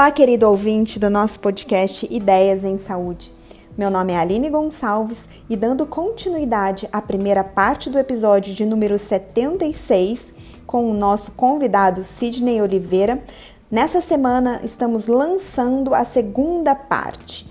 Olá, querido ouvinte do nosso podcast Ideias em Saúde. Meu nome é Aline Gonçalves e dando continuidade à primeira parte do episódio de número 76 com o nosso convidado Sidney Oliveira, nessa semana estamos lançando a segunda parte.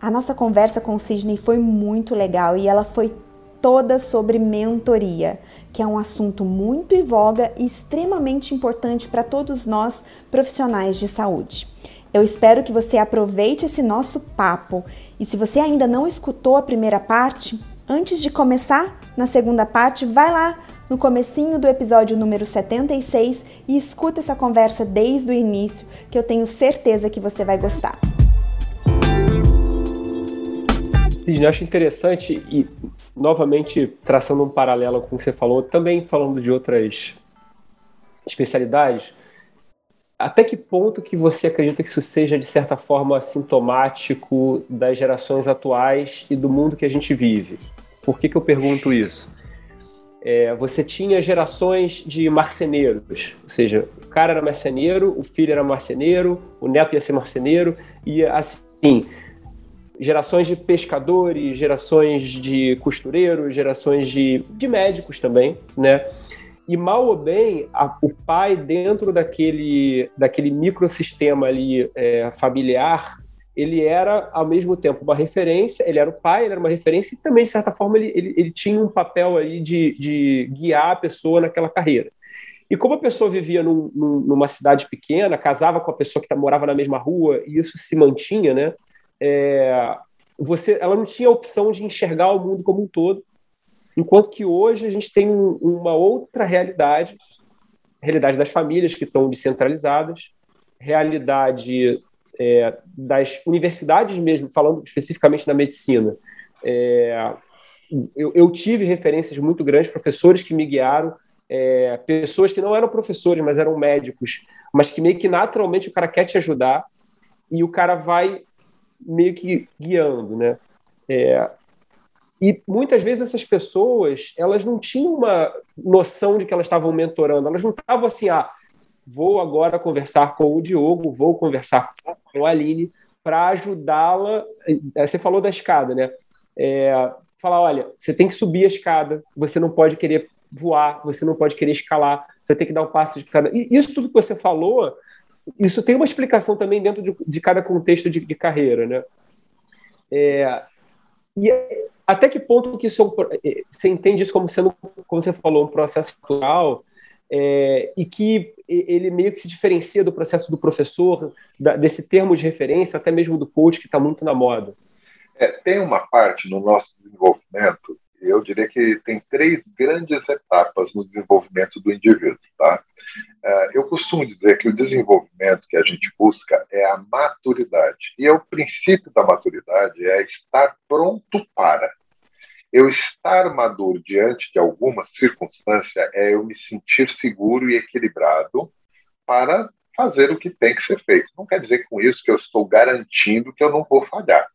A nossa conversa com o Sidney foi muito legal e ela foi toda sobre mentoria, que é um assunto muito em voga e extremamente importante para todos nós profissionais de saúde. Eu espero que você aproveite esse nosso papo e se você ainda não escutou a primeira parte, antes de começar na segunda parte, vai lá no comecinho do episódio número 76 e escuta essa conversa desde o início, que eu tenho certeza que você vai gostar. Sidney, acho interessante e, novamente, traçando um paralelo com o que você falou, também falando de outras especialidades, até que ponto que você acredita que isso seja, de certa forma, sintomático das gerações atuais e do mundo que a gente vive? Por que, que eu pergunto isso? É, você tinha gerações de marceneiros, ou seja, o cara era marceneiro, o filho era marceneiro, o neto ia ser marceneiro, e assim, gerações de pescadores, gerações de costureiros, gerações de, de médicos também, né? E mal ou bem, a, o pai dentro daquele, daquele microsistema ali é, familiar, ele era ao mesmo tempo uma referência, ele era o pai, ele era uma referência e também, de certa forma, ele, ele, ele tinha um papel ali de, de guiar a pessoa naquela carreira. E como a pessoa vivia num, num, numa cidade pequena, casava com a pessoa que morava na mesma rua, e isso se mantinha, né? é, você, ela não tinha a opção de enxergar o mundo como um todo, enquanto que hoje a gente tem um, uma outra realidade, realidade das famílias que estão descentralizadas, realidade é, das universidades mesmo, falando especificamente da medicina. É, eu, eu, tive referências muito grandes, professores que me guiaram, é, pessoas que não eram professores, mas eram médicos, mas que meio que naturalmente o cara quer te ajudar e o cara vai meio que guiando, né? É, e muitas vezes essas pessoas, elas não tinham uma noção de que elas estavam mentorando, elas não estavam assim, ah, vou agora conversar com o Diogo, vou conversar com a Aline para ajudá-la. É, você falou da escada, né? É, falar, olha, você tem que subir a escada, você não pode querer voar, você não pode querer escalar, você tem que dar um passo de cada. E isso tudo que você falou isso tem uma explicação também dentro de, de cada contexto de, de carreira, né? É, e até que ponto que isso é é, você entende isso como sendo, como você falou, um processo natural é, e que ele meio que se diferencia do processo do professor, da, desse termo de referência, até mesmo do coach que está muito na moda? É, tem uma parte no nosso desenvolvimento, eu diria que tem três grandes etapas no desenvolvimento do indivíduo, tá? É, eu costumo dizer que o desenvolvimento que a gente busca é a maturidade. E é o princípio da maturidade é estar pronto para. Eu estar maduro diante de alguma circunstância é eu me sentir seguro e equilibrado para fazer o que tem que ser feito. Não quer dizer com isso que eu estou garantindo que eu não vou falhar,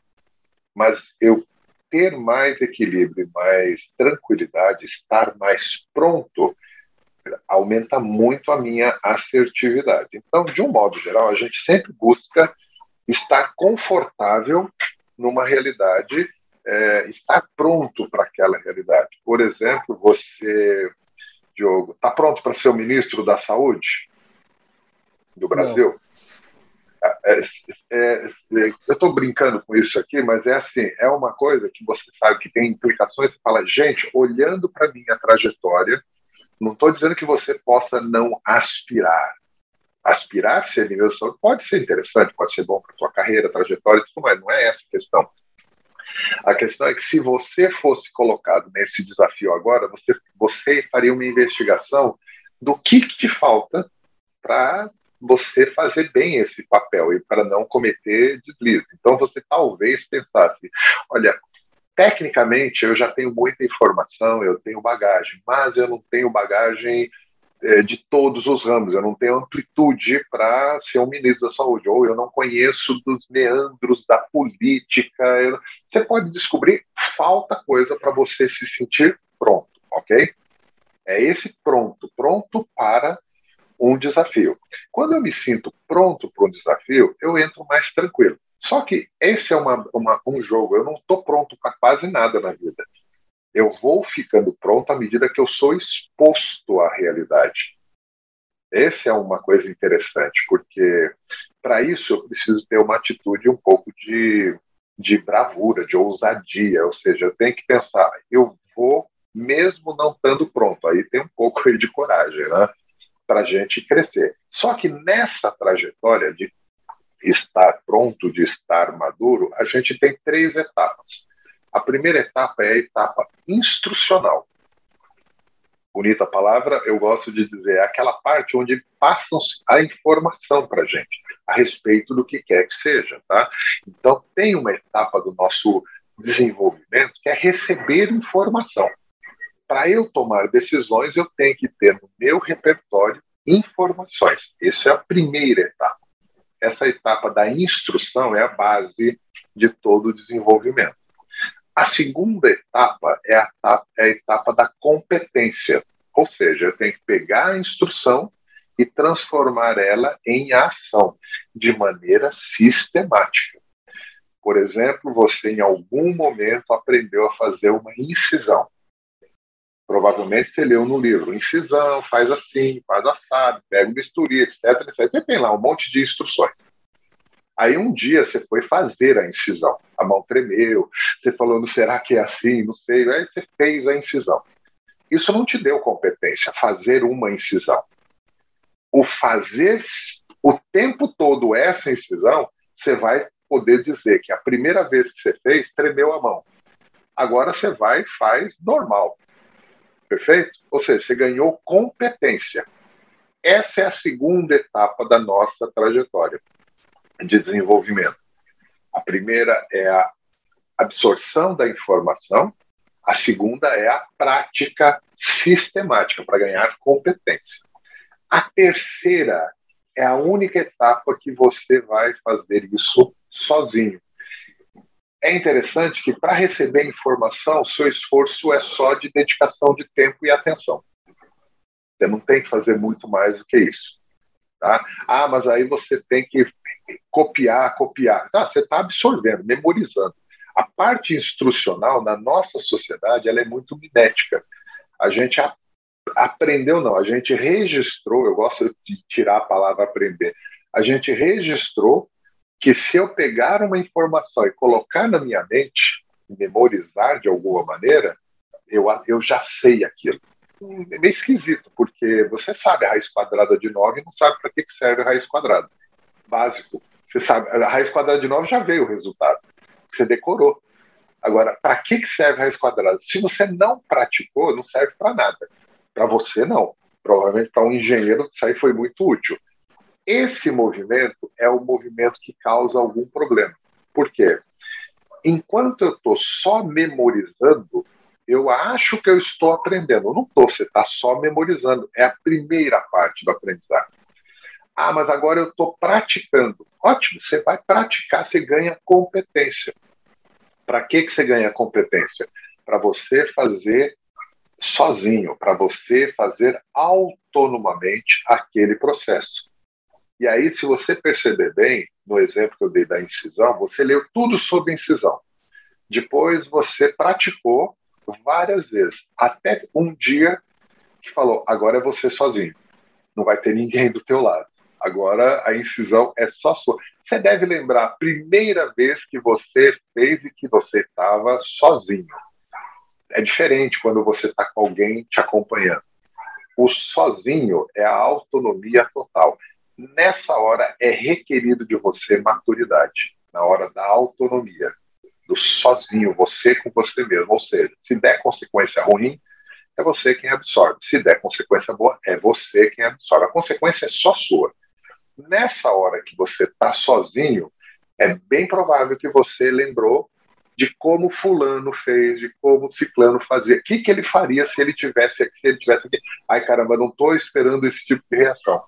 mas eu ter mais equilíbrio, mais tranquilidade, estar mais pronto aumenta muito a minha assertividade. Então, de um modo geral, a gente sempre busca estar confortável numa realidade, é, estar pronto para aquela realidade. Por exemplo, você, Diogo, está pronto para ser o ministro da Saúde do Brasil? É, é, é, eu estou brincando com isso aqui, mas é assim, é uma coisa que você sabe que tem implicações. Você fala, gente, olhando para minha trajetória, não estou dizendo que você possa não aspirar. Aspirar ser nível saúde pode ser interessante, pode ser bom para sua carreira, trajetória, tudo mais. Não é essa a questão. A questão é que se você fosse colocado nesse desafio agora, você, você faria uma investigação do que, que te falta para você fazer bem esse papel e para não cometer deslize. Então você talvez pensasse, olha, Tecnicamente, eu já tenho muita informação, eu tenho bagagem, mas eu não tenho bagagem é, de todos os ramos, eu não tenho amplitude para ser um ministro da saúde, ou eu não conheço dos meandros da política. Eu... Você pode descobrir, falta coisa para você se sentir pronto, ok? É esse pronto, pronto para um desafio. Quando eu me sinto pronto para um desafio, eu entro mais tranquilo. Só que esse é uma, uma, um jogo, eu não estou pronto para quase nada na vida. Eu vou ficando pronto à medida que eu sou exposto à realidade. Essa é uma coisa interessante, porque para isso eu preciso ter uma atitude um pouco de, de bravura, de ousadia, ou seja, eu tenho que pensar, eu vou mesmo não estando pronto. Aí tem um pouco de coragem, né? Para a gente crescer. Só que nessa trajetória de estar pronto, de estar maduro, a gente tem três etapas. A primeira etapa é a etapa instrucional. Bonita palavra, eu gosto de dizer, é aquela parte onde passam a informação para a gente a respeito do que quer que seja, tá? Então tem uma etapa do nosso desenvolvimento que é receber informação. Para eu tomar decisões, eu tenho que ter no meu repertório informações. Isso é a primeira etapa. Essa etapa da instrução é a base de todo o desenvolvimento. A segunda etapa é a etapa, é a etapa da competência, ou seja, tenho que pegar a instrução e transformar ela em ação de maneira sistemática. Por exemplo, você em algum momento aprendeu a fazer uma incisão. Provavelmente você leu no livro, incisão, faz assim, faz assado, pega o bisturi, etc, etc. Você tem lá um monte de instruções. Aí um dia você foi fazer a incisão, a mão tremeu, você falou, será que é assim? Não sei. Aí você fez a incisão. Isso não te deu competência, fazer uma incisão. O fazer o tempo todo essa incisão, você vai poder dizer que a primeira vez que você fez, tremeu a mão. Agora você vai e faz normal. Perfeito? Ou seja, você ganhou competência. Essa é a segunda etapa da nossa trajetória de desenvolvimento. A primeira é a absorção da informação, a segunda é a prática sistemática para ganhar competência. A terceira é a única etapa que você vai fazer isso sozinho. É interessante que para receber informação, seu esforço é só de dedicação de tempo e atenção. Você não tem que fazer muito mais do que isso. Tá? Ah, mas aí você tem que copiar, copiar. Tá, você está absorvendo, memorizando. A parte instrucional na nossa sociedade ela é muito mimética. A gente aprendeu, não, a gente registrou, eu gosto de tirar a palavra aprender, a gente registrou que se eu pegar uma informação e colocar na minha mente, memorizar de alguma maneira, eu, eu já sei aquilo. É meio esquisito, porque você sabe a raiz quadrada de 9 e não sabe para que serve a raiz quadrada. Básico. Você sabe, a raiz quadrada de 9 já veio o resultado. Você decorou. Agora, para que serve a raiz quadrada? Se você não praticou, não serve para nada. Para você, não. Provavelmente para um engenheiro isso aí foi muito útil. Esse movimento é o movimento que causa algum problema. Por quê? Enquanto eu estou só memorizando, eu acho que eu estou aprendendo. Eu não estou, você está só memorizando. É a primeira parte do aprendizado. Ah, mas agora eu estou praticando. Ótimo, você vai praticar, você ganha competência. Para que, que você ganha competência? Para você fazer sozinho, para você fazer autonomamente aquele processo. E aí, se você perceber bem, no exemplo que eu dei da incisão, você leu tudo sobre incisão. Depois você praticou várias vezes, até um dia que falou: agora é você sozinho, não vai ter ninguém do teu lado. Agora a incisão é só sua. Você deve lembrar a primeira vez que você fez e que você estava sozinho. É diferente quando você está com alguém te acompanhando. O sozinho é a autonomia total nessa hora é requerido de você maturidade, na hora da autonomia, do sozinho, você com você mesmo. Ou seja, se der consequência ruim, é você quem absorve. Se der consequência boa, é você quem absorve. A consequência é só sua. Nessa hora que você está sozinho, é bem provável que você lembrou de como fulano fez, de como ciclano fazia, o que, que ele faria se ele tivesse se ele tivesse aqui. Ai caramba, não estou esperando esse tipo de reação.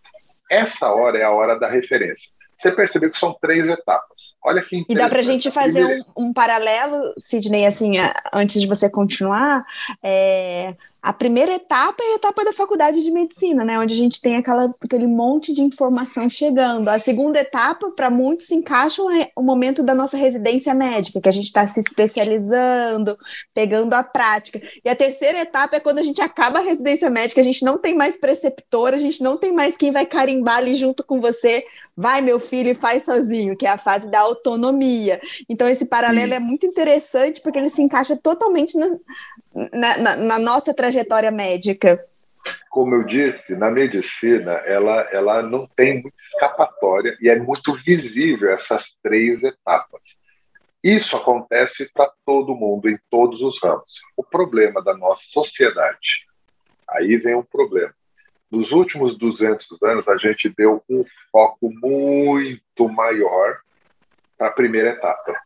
Essa hora é a hora da referência. Você percebeu que são três etapas. Olha que E dá para a gente fazer um, um, paralelo, Sidney, assim, antes de você continuar, é, A primeira etapa é a etapa da faculdade de medicina, né? Onde a gente tem aquela, aquele monte de informação chegando. A segunda etapa, para muitos, se encaixa o momento da nossa residência médica, que a gente está se especializando, pegando a prática. E a terceira etapa é quando a gente acaba a residência médica, a gente não tem mais preceptor, a gente não tem mais quem vai carimbar ali junto com você. Vai, meu filho, e faz sozinho, que é a fase da autonomia. Então, esse paralelo Sim. é muito interessante, porque ele se encaixa totalmente na, na, na, na nossa trajetória médica? Como eu disse, na medicina ela, ela não tem muita escapatória e é muito visível essas três etapas. Isso acontece para todo mundo, em todos os ramos. O problema da nossa sociedade, aí vem um problema. Nos últimos 200 anos, a gente deu um foco muito maior para a primeira etapa,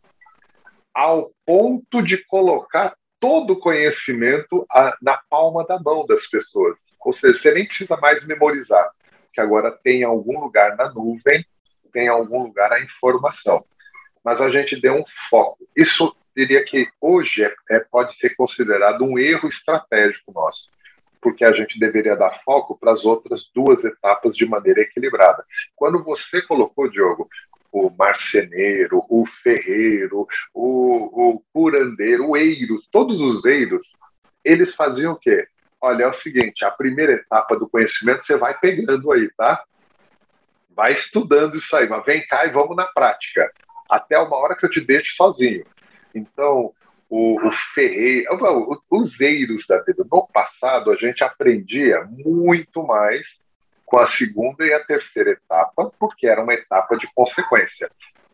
ao ponto de colocar todo o conhecimento a, na palma da mão das pessoas. Ou seja, você nem precisa mais memorizar, que agora tem em algum lugar na nuvem, tem em algum lugar a informação. Mas a gente deu um foco. Isso diria que hoje é, é, pode ser considerado um erro estratégico nosso, porque a gente deveria dar foco para as outras duas etapas de maneira equilibrada. Quando você colocou, Diogo, o marceneiro, o ferreiro, o, o curandeiro, o eiros, todos os eiros, eles faziam o quê? Olha, é o seguinte, a primeira etapa do conhecimento você vai pegando aí, tá? Vai estudando isso aí, mas vem cá e vamos na prática. Até uma hora que eu te deixo sozinho. Então, o, o ferreiro, os eiros da vida. No passado, a gente aprendia muito mais com a segunda e a terceira etapa, porque era uma etapa de consequência.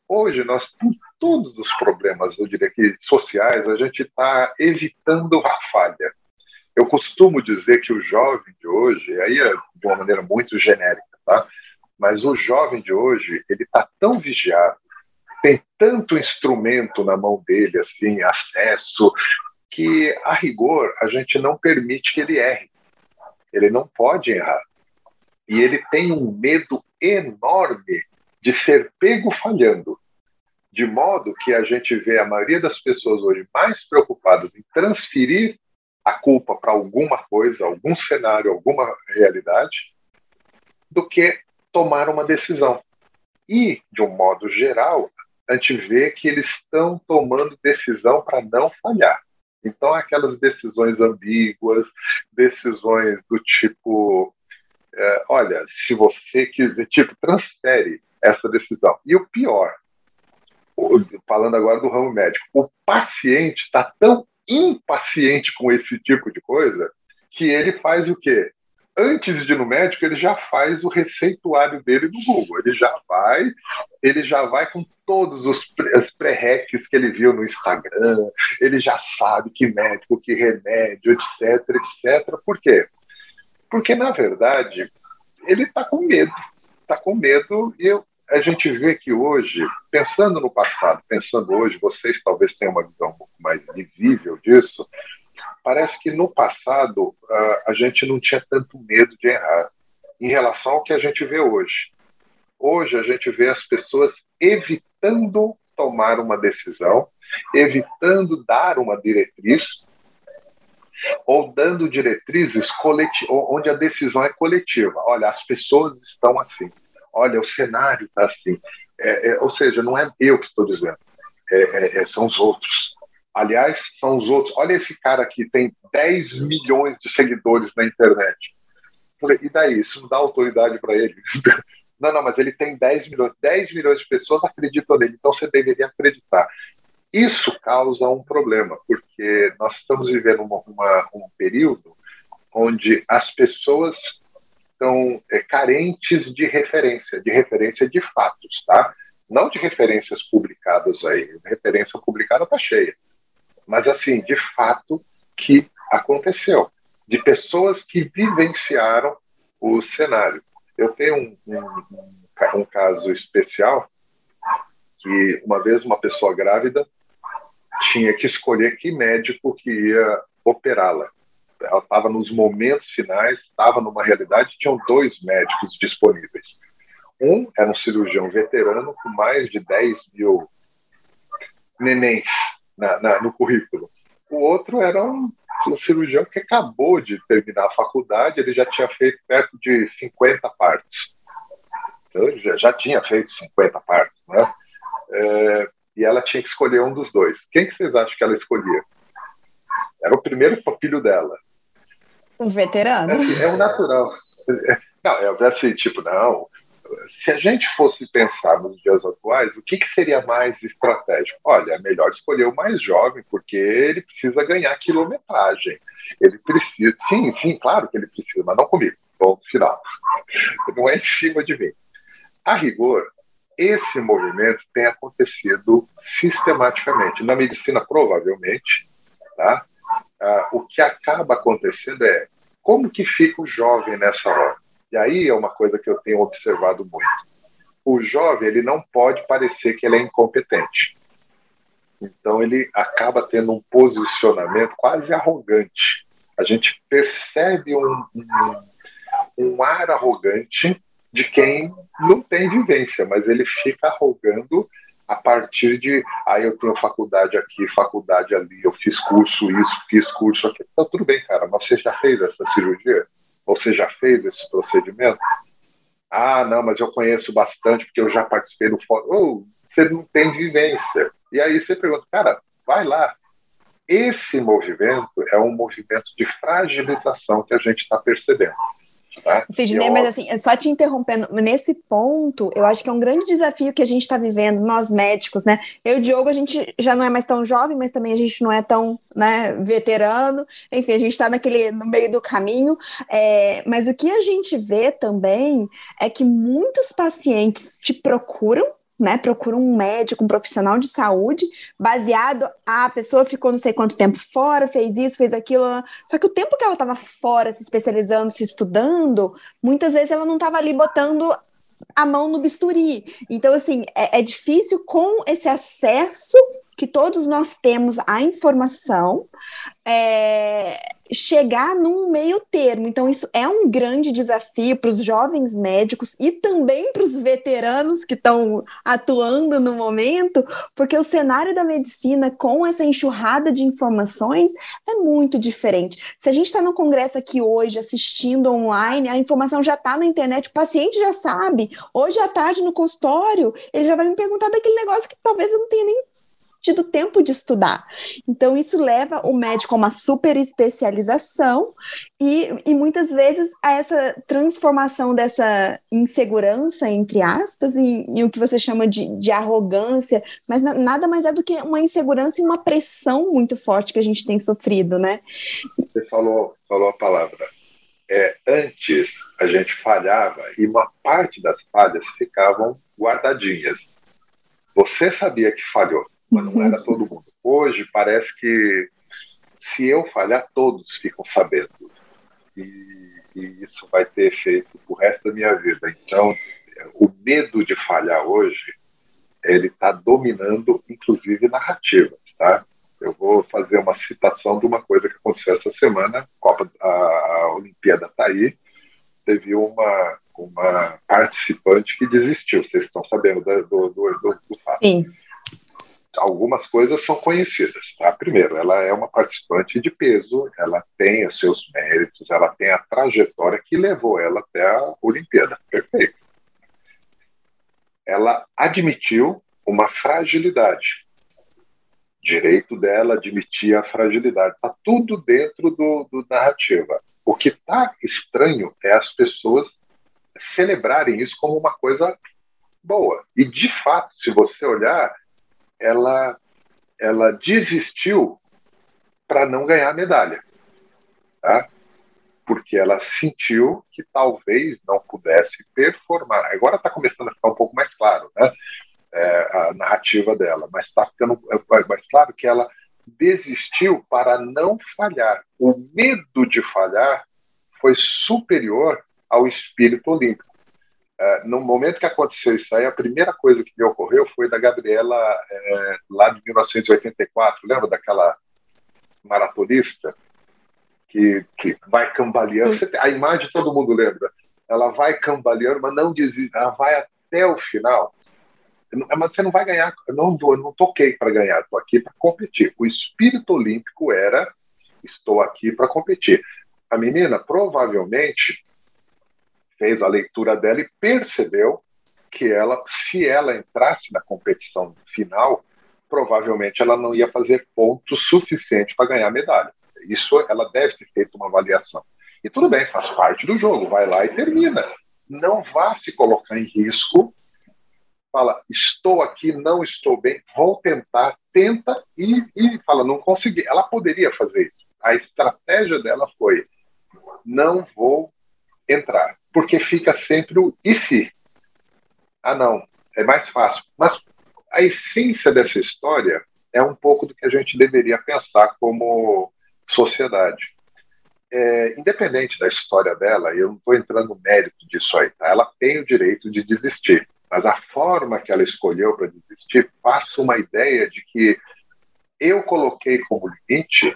Hoje, nós, por todos os problemas, eu diria que sociais, a gente está evitando a falha. Eu costumo dizer que o jovem de hoje, aí é de uma maneira muito genérica, tá? mas o jovem de hoje, ele está tão vigiado, tem tanto instrumento na mão dele, assim, acesso, que, a rigor, a gente não permite que ele erre. Ele não pode errar e ele tem um medo enorme de ser pego falhando. De modo que a gente vê a maioria das pessoas hoje mais preocupadas em transferir a culpa para alguma coisa, algum cenário, alguma realidade, do que tomar uma decisão. E, de um modo geral, a gente vê que eles estão tomando decisão para não falhar. Então, aquelas decisões ambíguas, decisões do tipo é, olha, se você quiser, tipo, transfere essa decisão. E o pior, falando agora do ramo médico, o paciente está tão impaciente com esse tipo de coisa que ele faz o quê? Antes de ir no médico, ele já faz o receituário dele no Google. Ele já vai, ele já vai com todos os pré-recs que ele viu no Instagram, ele já sabe que médico, que remédio, etc, etc. Por quê? Porque, na verdade, ele está com medo. Está com medo e eu, a gente vê que hoje, pensando no passado, pensando hoje, vocês talvez tenham uma visão um pouco mais visível disso, parece que no passado a gente não tinha tanto medo de errar em relação ao que a gente vê hoje. Hoje a gente vê as pessoas evitando tomar uma decisão, evitando dar uma diretriz, ou dando diretrizes onde a decisão é coletiva. Olha, as pessoas estão assim. Olha, o cenário está assim. É, é, ou seja, não é eu que estou dizendo, é, é, é, são os outros. Aliás, são os outros. Olha esse cara aqui, tem 10 milhões de seguidores na internet. E daí? Isso não dá autoridade para ele? Não, não, mas ele tem 10 milhões. 10 milhões de pessoas acreditam nele, então você deveria acreditar. Isso causa um problema, porque nós estamos vivendo uma, uma, um período onde as pessoas estão é, carentes de referência, de referência de fatos, tá? Não de referências publicadas aí, referência publicada está cheia, mas assim, de fato que aconteceu, de pessoas que vivenciaram o cenário. Eu tenho um, um, um caso especial que uma vez uma pessoa grávida tinha que escolher que médico que ia operá-la. Ela estava nos momentos finais, estava numa realidade, tinham dois médicos disponíveis. Um era um cirurgião veterano com mais de 10 mil nenéns na, na, no currículo. O outro era um um cirurgião que acabou de terminar a faculdade, ele já tinha feito perto de 50 partos. Então, já, já tinha feito 50 partos, né? É, e ela tinha que escolher um dos dois. Quem que vocês acham que ela escolhia? Era o primeiro filho dela. Um veterano. É, é o natural. Não, é assim, tipo, não. Se a gente fosse pensar nos dias atuais, o que, que seria mais estratégico? Olha, é melhor escolher o mais jovem, porque ele precisa ganhar quilometragem. Ele precisa, sim, sim, claro que ele precisa, mas não comigo. Ponto final. Não é em cima de mim. A rigor, esse movimento tem acontecido sistematicamente. Na medicina, provavelmente, tá? Ah, o que acaba acontecendo é como que fica o jovem nessa hora. E aí é uma coisa que eu tenho observado muito. O jovem ele não pode parecer que ele é incompetente. Então ele acaba tendo um posicionamento quase arrogante. A gente percebe um, um, um ar arrogante de quem não tem vivência, mas ele fica arrogando a partir de, ah, eu tenho faculdade aqui, faculdade ali, eu fiz curso isso, fiz curso aqui. Então, tudo bem, cara, mas você já fez essa cirurgia? Você já fez esse procedimento? Ah, não, mas eu conheço bastante porque eu já participei do fórum. Oh, você não tem vivência. E aí você pergunta, cara, vai lá. Esse movimento é um movimento de fragilização que a gente está percebendo. Tá? Sidney, mas assim, só te interrompendo, nesse ponto, eu acho que é um grande desafio que a gente está vivendo, nós médicos, né? Eu e o Diogo, a gente já não é mais tão jovem, mas também a gente não é tão né, veterano, enfim, a gente está naquele no meio do caminho. É, mas o que a gente vê também é que muitos pacientes te procuram né, procura um médico, um profissional de saúde, baseado, ah, a pessoa ficou não sei quanto tempo fora, fez isso, fez aquilo. Só que o tempo que ela estava fora, se especializando, se estudando, muitas vezes ela não estava ali botando a mão no bisturi. Então, assim, é, é difícil com esse acesso que todos nós temos à informação, é, chegar num meio termo. Então, isso é um grande desafio para os jovens médicos e também para os veteranos que estão atuando no momento, porque o cenário da medicina, com essa enxurrada de informações, é muito diferente. Se a gente está no congresso aqui hoje, assistindo online, a informação já está na internet, o paciente já sabe. Hoje à tarde, no consultório, ele já vai me perguntar daquele negócio que talvez eu não tenha nem tido tempo de estudar. Então, isso leva o médico a uma super especialização e, e muitas vezes a essa transformação dessa insegurança, entre aspas, em, em o que você chama de, de arrogância, mas na, nada mais é do que uma insegurança e uma pressão muito forte que a gente tem sofrido, né? Você falou, falou a palavra. É, antes, a gente falhava e uma parte das falhas ficavam guardadinhas. Você sabia que falhou, mas não era todo mundo. Hoje parece que se eu falhar, todos ficam sabendo. E, e isso vai ter efeito pro resto da minha vida. Então, o medo de falhar hoje, ele está dominando, inclusive, narrativas, tá? Eu vou fazer uma citação de uma coisa que aconteceu essa semana, Copa, a, a Olimpíada está aí, teve uma, uma participante que desistiu, vocês estão sabendo do, do, do, do fato. Sim algumas coisas são conhecidas. Tá? Primeiro, ela é uma participante de peso, ela tem os seus méritos, ela tem a trajetória que levou ela até a Olimpíada. Perfeito. Ela admitiu uma fragilidade. Direito dela admitir a fragilidade. Está tudo dentro do, do narrativa. O que está estranho é as pessoas celebrarem isso como uma coisa boa. E, de fato, se você olhar, ela, ela desistiu para não ganhar a medalha. Tá? Porque ela sentiu que talvez não pudesse performar. Agora está começando a ficar um pouco mais claro né? É, a narrativa dela, mas está ficando mais claro que ela desistiu para não falhar. O medo de falhar foi superior ao espírito olímpico. Uh, no momento que aconteceu isso aí, a primeira coisa que me ocorreu foi da Gabriela, é, lá de 1984, lembra daquela maratonista que, que vai cambaleando? a imagem todo mundo lembra. Ela vai cambaleando, mas não desiste, ela vai até o final. Mas você não vai ganhar, eu não, eu não toquei para ganhar, estou aqui para competir. O espírito olímpico era estou aqui para competir. A menina provavelmente fez a leitura dela e percebeu que ela, se ela entrasse na competição final, provavelmente ela não ia fazer ponto suficiente para ganhar medalha. Isso ela deve ter feito uma avaliação. E tudo bem, faz parte do jogo, vai lá e termina. Não vá se colocar em risco. Fala, estou aqui, não estou bem, vou tentar, tenta e, e fala, não consegui. Ela poderia fazer isso. A estratégia dela foi, não vou entrar, porque fica sempre o e se. Ah, não, é mais fácil. Mas a essência dessa história é um pouco do que a gente deveria pensar como sociedade. É, independente da história dela, eu não estou entrando no mérito disso aí, tá? ela tem o direito de desistir, mas a forma que ela escolheu para desistir passa uma ideia de que eu coloquei como limite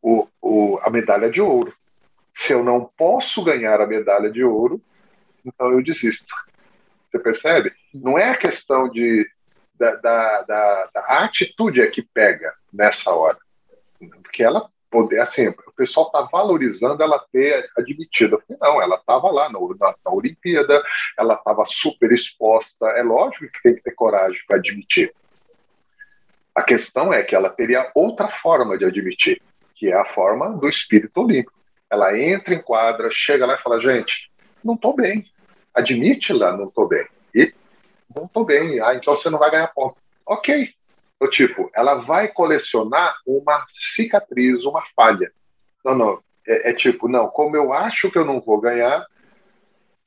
o, o, a medalha de ouro. Se eu não posso ganhar a medalha de ouro, então eu desisto. Você percebe? Não é a questão de da, da, da, da atitude é que pega nessa hora, porque ela poder, assim, o pessoal está valorizando ela ter admitido. Não, ela estava lá no, na, na, Olimpíada, ela estava super exposta. É lógico que tem que ter coragem para admitir. A questão é que ela teria outra forma de admitir, que é a forma do espírito olímpico. Ela entra em quadra, chega lá e fala: gente, não estou bem. Admite lá, não estou bem. E não estou bem. Ah, então você não vai ganhar ponto. Ok, do tipo, ela vai colecionar uma cicatriz, uma falha. Não, não. É, é, tipo, não, como eu acho que eu não vou ganhar,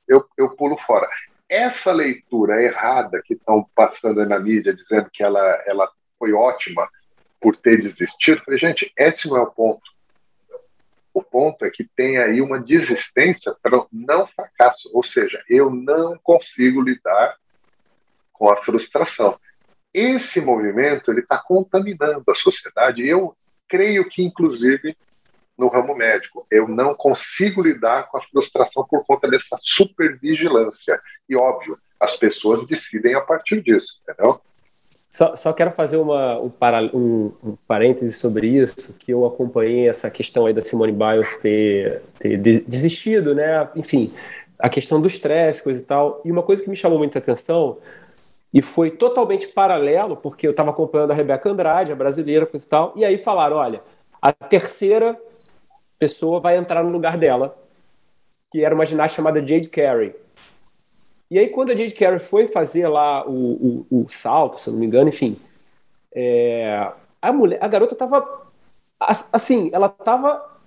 eu, eu pulo fora. Essa leitura errada que estão passando na mídia, dizendo que ela, ela foi ótima por ter desistido, falei, gente, esse não é o ponto. O ponto é que tem aí uma desistência para não fracasso, ou seja, eu não consigo lidar com a frustração. Esse movimento ele está contaminando a sociedade. Eu creio que, inclusive, no ramo médico, eu não consigo lidar com a frustração por conta dessa supervigilância. E óbvio, as pessoas decidem a partir disso, entendeu? Só, só quero fazer uma, um, para, um, um parêntese sobre isso, que eu acompanhei essa questão aí da Simone Biles ter, ter desistido, né? Enfim, a questão dos coisa e tal. E uma coisa que me chamou muita atenção e foi totalmente paralelo, porque eu estava acompanhando a Rebeca Andrade, a brasileira, e tal, e aí falaram: olha, a terceira pessoa vai entrar no lugar dela, que era uma ginasta chamada Jade Carey. E aí, quando a Jade Carey foi fazer lá o, o, o salto, se eu não me engano, enfim, é, a mulher, a garota estava assim, ela estava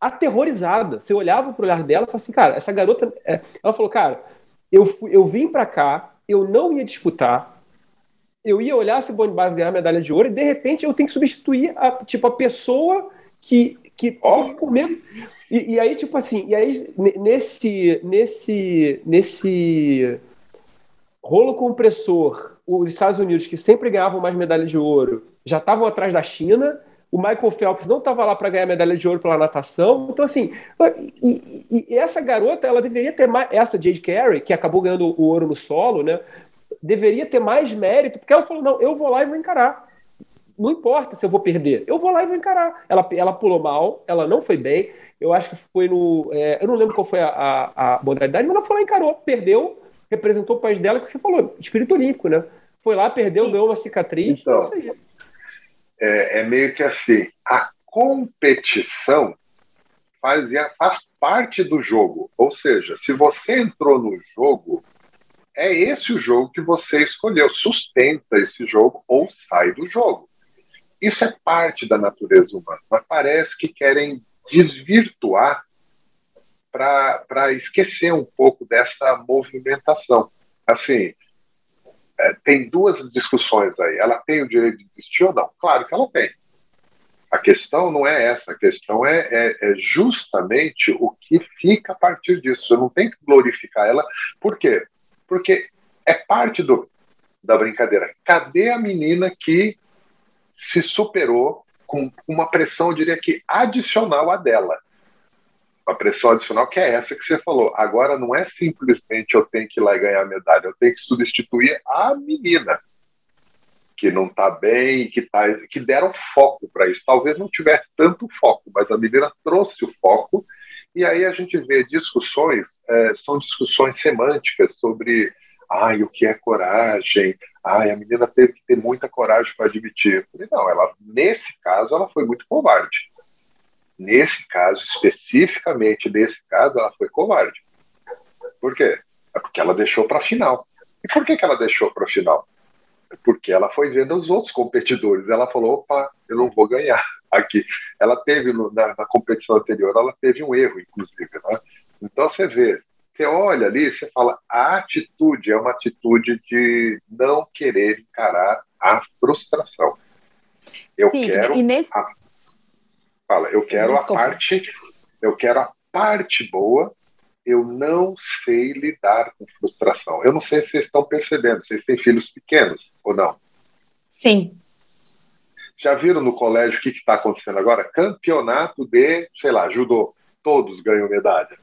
aterrorizada. Você olhava pro olhar dela e falava assim, cara, essa garota. É... Ela falou, cara, eu, fui, eu vim para cá, eu não ia disputar, eu ia olhar se Boni Base ganhar a medalha de ouro e de repente eu tenho que substituir a, tipo, a pessoa que, que com medo. E, e, aí, tipo assim, e aí nesse, nesse, nesse rolo compressor, os Estados Unidos, que sempre ganhavam mais medalhas de ouro, já estavam atrás da China, o Michael Phelps não estava lá para ganhar medalha de ouro pela natação. Então, assim, e, e, e, essa garota, ela deveria ter mais. Essa Jade Carey, que acabou ganhando o ouro no solo, né? Deveria ter mais mérito, porque ela falou: não, eu vou lá e vou encarar. Não importa se eu vou perder, eu vou lá e vou encarar. Ela, ela pulou mal, ela não foi bem. Eu acho que foi no. É, eu não lembro qual foi a, a, a modalidade, mas ela foi lá encarou, perdeu, representou o país dela, que você falou, espírito olímpico, né? Foi lá, perdeu, ganhou uma cicatriz. Então, é isso aí é, é meio que assim: a competição fazia, faz parte do jogo. Ou seja, se você entrou no jogo, é esse o jogo que você escolheu. Sustenta esse jogo ou sai do jogo. Isso é parte da natureza humana, mas parece que querem desvirtuar para esquecer um pouco dessa movimentação. Assim, é, tem duas discussões aí. Ela tem o direito de desistir ou não? Claro que ela tem. A questão não é essa, a questão é, é, é, justamente o que fica a partir disso. Eu não tenho que glorificar ela. Por quê? Porque é parte do, da brincadeira. Cadê a menina que se superou com uma pressão, eu diria que adicional à dela? a pressão adicional, que é essa que você falou. Agora não é simplesmente eu tenho que ir lá e ganhar a medalha, eu tenho que substituir a menina. que não está bem, que, tá, que deram foco para isso. Talvez não tivesse tanto foco, mas a menina trouxe o foco, e aí a gente vê discussões, é, são discussões semânticas sobre ai, o que é coragem, ai, a menina teve que ter muita coragem para admitir. falei, não, ela, nesse caso, ela foi muito covarde. Nesse caso, especificamente nesse caso, ela foi covarde. Por quê? É porque ela deixou para final. E por que, que ela deixou para final? É porque ela foi vendo os outros competidores. Ela falou: opa, eu não vou ganhar aqui. Ela teve, na, na competição anterior, ela teve um erro, inclusive. Né? Então você vê, você olha ali, você fala: a atitude é uma atitude de não querer encarar a frustração. Eu Sim, quero. E nesse... a, fala, eu quero Desculpa. a parte. Eu quero a parte boa eu não sei lidar com frustração. Eu não sei se vocês estão percebendo, vocês têm filhos pequenos ou não? Sim. Já viram no colégio o que está acontecendo agora? Campeonato de, sei lá, judô. Todos ganham medalha.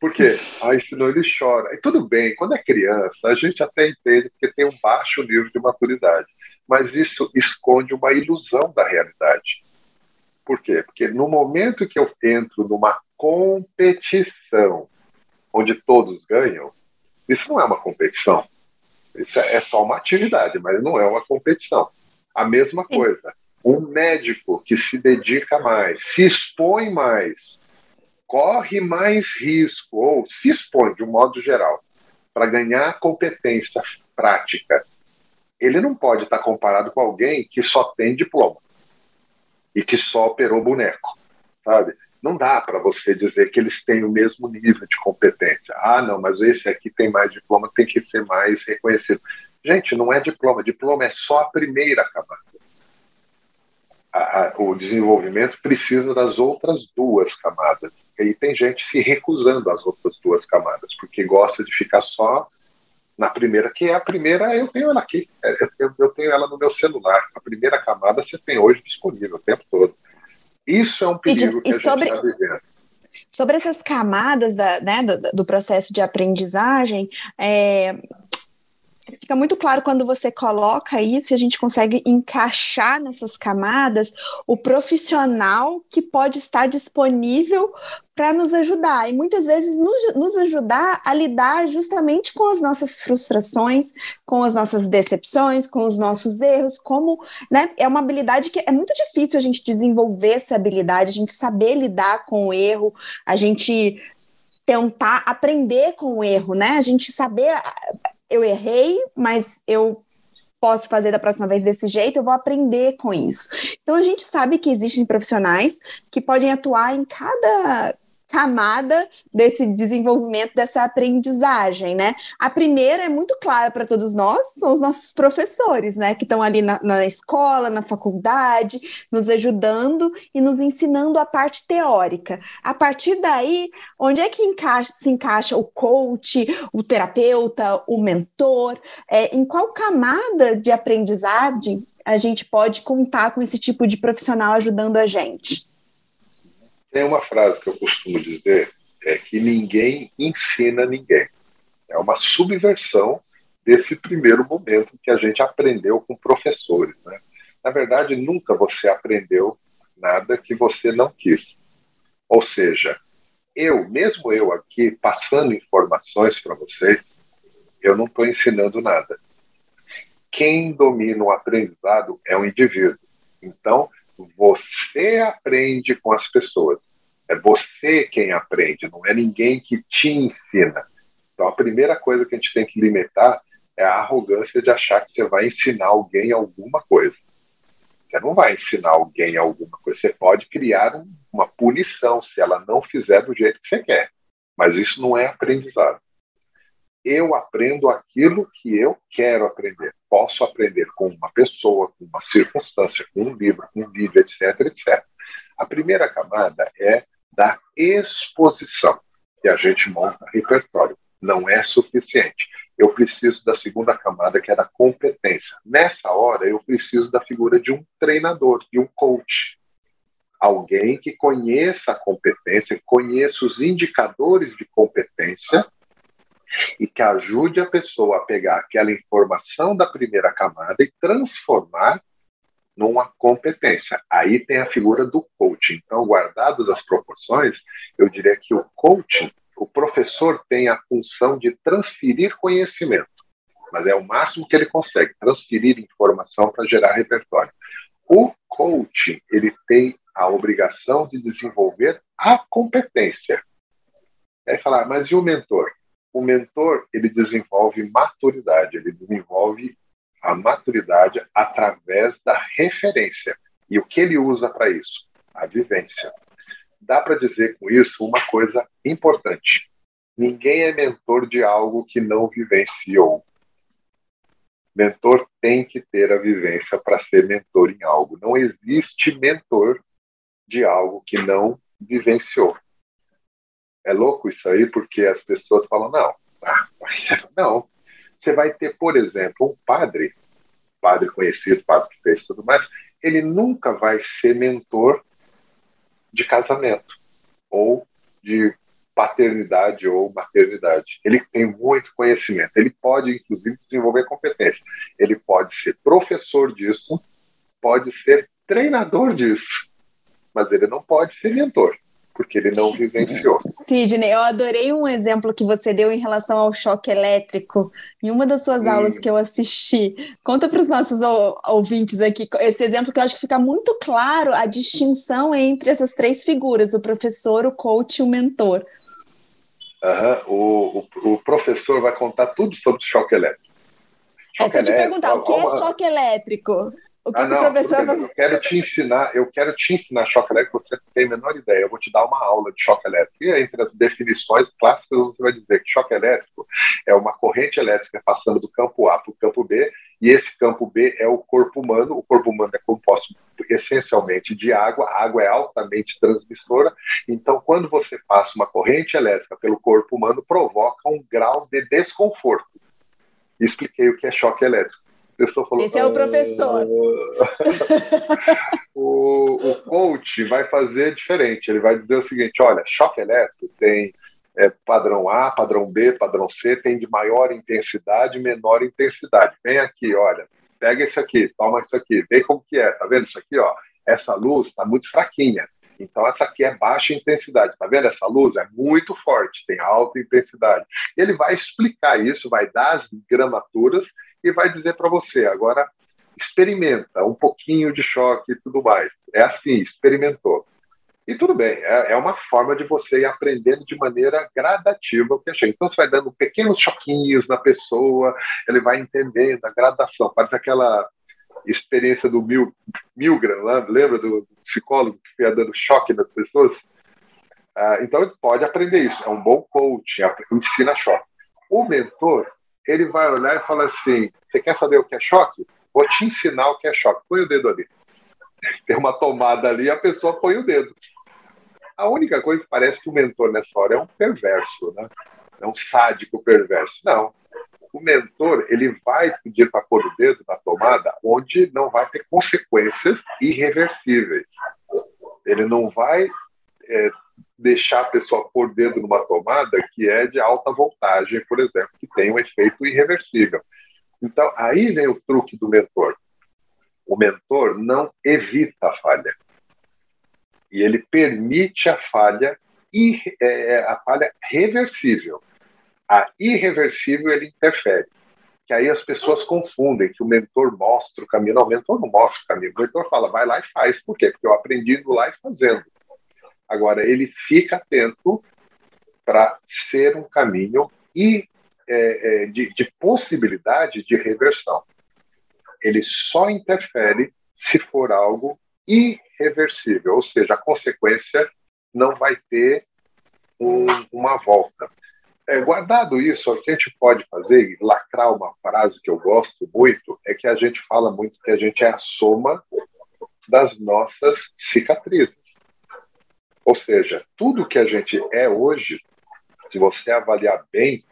Por quê? Aí senão ele chora. E tudo bem, quando é criança, a gente até entende porque tem um baixo nível de maturidade. Mas isso esconde uma ilusão da realidade. Por quê? Porque no momento que eu entro numa competição onde todos ganham, isso não é uma competição. Isso é, é só uma atividade, mas não é uma competição. A mesma coisa, um médico que se dedica mais, se expõe mais, corre mais risco, ou se expõe de um modo geral, para ganhar competência prática, ele não pode estar comparado com alguém que só tem diploma e que só operou boneco, sabe? não dá para você dizer que eles têm o mesmo nível de competência. Ah, não, mas esse aqui tem mais diploma, tem que ser mais reconhecido. Gente, não é diploma, diploma é só a primeira camada. A, a, o desenvolvimento precisa das outras duas camadas. E aí tem gente se recusando às outras duas camadas, porque gosta de ficar só na primeira, que é a primeira, eu tenho ela aqui, eu, eu tenho ela no meu celular. A primeira camada você tem hoje disponível o tempo todo. Isso é um perigo e que a sobre... gente está vivendo. Sobre essas camadas da, né, do, do, processo de aprendizagem, é, fica muito claro quando você coloca isso e a gente consegue encaixar nessas camadas o profissional que pode estar disponível para nos ajudar e muitas vezes nos, nos, ajudar a lidar justamente com as nossas frustrações, com as nossas decepções, com os nossos erros, como, né, é uma habilidade que é muito difícil a gente desenvolver essa habilidade, a gente saber lidar com o erro, a gente tentar aprender com o erro, né? A gente saber eu errei, mas eu posso fazer da próxima vez desse jeito, eu vou aprender com isso. Então a gente sabe que existem profissionais que podem atuar em cada camada desse desenvolvimento, dessa aprendizagem, né? A primeira é muito clara para todos nós, são os nossos professores, né? Que estão ali na, na, escola, na faculdade, nos ajudando e nos ensinando a parte teórica. A partir daí, onde é que encaixa, se encaixa o coach, o terapeuta, o mentor? É, em qual camada de aprendizagem a gente pode contar com esse tipo de profissional ajudando a gente? Tem uma frase que eu costumo dizer, é que ninguém ensina ninguém. É uma subversão desse primeiro momento que a gente aprendeu com professores. Né? Na verdade, nunca você aprendeu nada que você não quis. Ou seja, eu, mesmo eu aqui, passando informações para vocês, eu não estou ensinando nada. Quem domina o aprendizado é o indivíduo. Então, você aprende com as pessoas. É você quem aprende, não é ninguém que te ensina. Então, a primeira coisa que a gente tem que limitar é a arrogância de achar que você vai ensinar alguém alguma coisa. Você não vai ensinar alguém alguma coisa. Você pode criar uma punição se ela não fizer do jeito que você quer. Mas isso não é aprendizado. Eu aprendo aquilo que eu quero aprender posso aprender com uma pessoa, com uma circunstância, com um livro, com um vídeo, etc, etc. A primeira camada é da exposição, que a gente monta repertório. Não é suficiente. Eu preciso da segunda camada, que é da competência. Nessa hora, eu preciso da figura de um treinador, de um coach. Alguém que conheça a competência, conheça os indicadores de competência e que ajude a pessoa a pegar aquela informação da primeira camada e transformar numa competência. Aí tem a figura do coaching. Então, guardadas as proporções, eu diria que o coaching, o professor tem a função de transferir conhecimento, mas é o máximo que ele consegue, transferir informação para gerar repertório. O coaching, ele tem a obrigação de desenvolver a competência. Aí falar, mas e o mentor? O mentor, ele desenvolve maturidade, ele desenvolve a maturidade através da referência. E o que ele usa para isso? A vivência. Dá para dizer com isso uma coisa importante. Ninguém é mentor de algo que não vivenciou. Mentor tem que ter a vivência para ser mentor em algo. Não existe mentor de algo que não vivenciou. É louco isso aí, porque as pessoas falam, não, ah, não, você vai ter, por exemplo, um padre, padre conhecido, padre que fez tudo mais, ele nunca vai ser mentor de casamento ou de paternidade ou maternidade. Ele tem muito conhecimento. Ele pode, inclusive, desenvolver competência. Ele pode ser professor disso, pode ser treinador disso, mas ele não pode ser mentor porque ele não vivenciou. Sidney, eu adorei um exemplo que você deu em relação ao choque elétrico em uma das suas hum. aulas que eu assisti. Conta para os nossos ouvintes aqui esse exemplo que eu acho que fica muito claro a distinção entre essas três figuras: o professor, o coach e o mentor. Uhum. O, o, o, professor vai contar tudo sobre choque elétrico. Choque é, se eu te perguntar, o que é choque elétrico? O que, ah, que o professor vai... Eu quero te ensinar, eu quero te ensinar choque elétrico, você não tem a menor ideia. Eu vou te dar uma aula de choque elétrico. E entre as definições clássicas, você vai dizer que choque elétrico é uma corrente elétrica passando do campo A para o campo B, e esse campo B é o corpo humano. O corpo humano é composto essencialmente de água, a água é altamente transmissora, então quando você passa uma corrente elétrica pelo corpo humano, provoca um grau de desconforto. Expliquei o que é choque elétrico pessoa falou. Esse é o professor. O, o coach vai fazer diferente. Ele vai dizer o seguinte: olha, choque elétrico tem é, padrão A, padrão B, padrão C, tem de maior intensidade, menor intensidade. Vem aqui, olha, pega esse aqui, toma isso aqui, vê como que é, tá vendo isso aqui, ó? Essa luz está muito fraquinha. Então, essa aqui é baixa intensidade. Tá vendo essa luz? É muito forte, tem alta intensidade. Ele vai explicar isso, vai dar as gramaturas e vai dizer para você, agora experimenta um pouquinho de choque e tudo mais. É assim, experimentou. E tudo bem, é, é uma forma de você ir aprendendo de maneira gradativa o que achei. Então você vai dando pequenos choquinhos na pessoa, ele vai entendendo a gradação. Parece aquela experiência do Mil, Milgram, lembra do psicólogo que ia dando choque nas pessoas? Ah, então ele pode aprender isso, é um bom coach, ensina choque. O mentor, ele vai olhar e falar assim: você quer saber o que é choque? Vou te ensinar o que é choque. Põe o dedo ali. Tem uma tomada ali, a pessoa põe o dedo. A única coisa que parece que o mentor nessa hora é um perverso, né? É um sádico perverso. Não. O mentor ele vai pedir para pôr o dedo na tomada onde não vai ter consequências irreversíveis. Ele não vai é, deixar a pessoa pôr dedo numa tomada que é de alta voltagem, por exemplo, que tem um efeito irreversível. Então, aí vem o truque do mentor. O mentor não evita a falha. E ele permite a falha e é, a falha reversível. A irreversível ele interfere. Que aí as pessoas confundem que o mentor mostra o caminho. Não, o mentor não mostra o caminho. O mentor fala, vai lá e faz. Por quê? Porque eu aprendi indo lá e fazendo. Agora, ele fica atento para ser um caminho e é, é, de, de possibilidade de reversão. Ele só interfere se for algo irreversível, ou seja, a consequência não vai ter um, uma volta. É, guardado isso, o que a gente pode fazer, e lacrar uma frase que eu gosto muito, é que a gente fala muito que a gente é a soma das nossas cicatrizes. Ou seja, tudo que a gente é hoje, se você avaliar bem,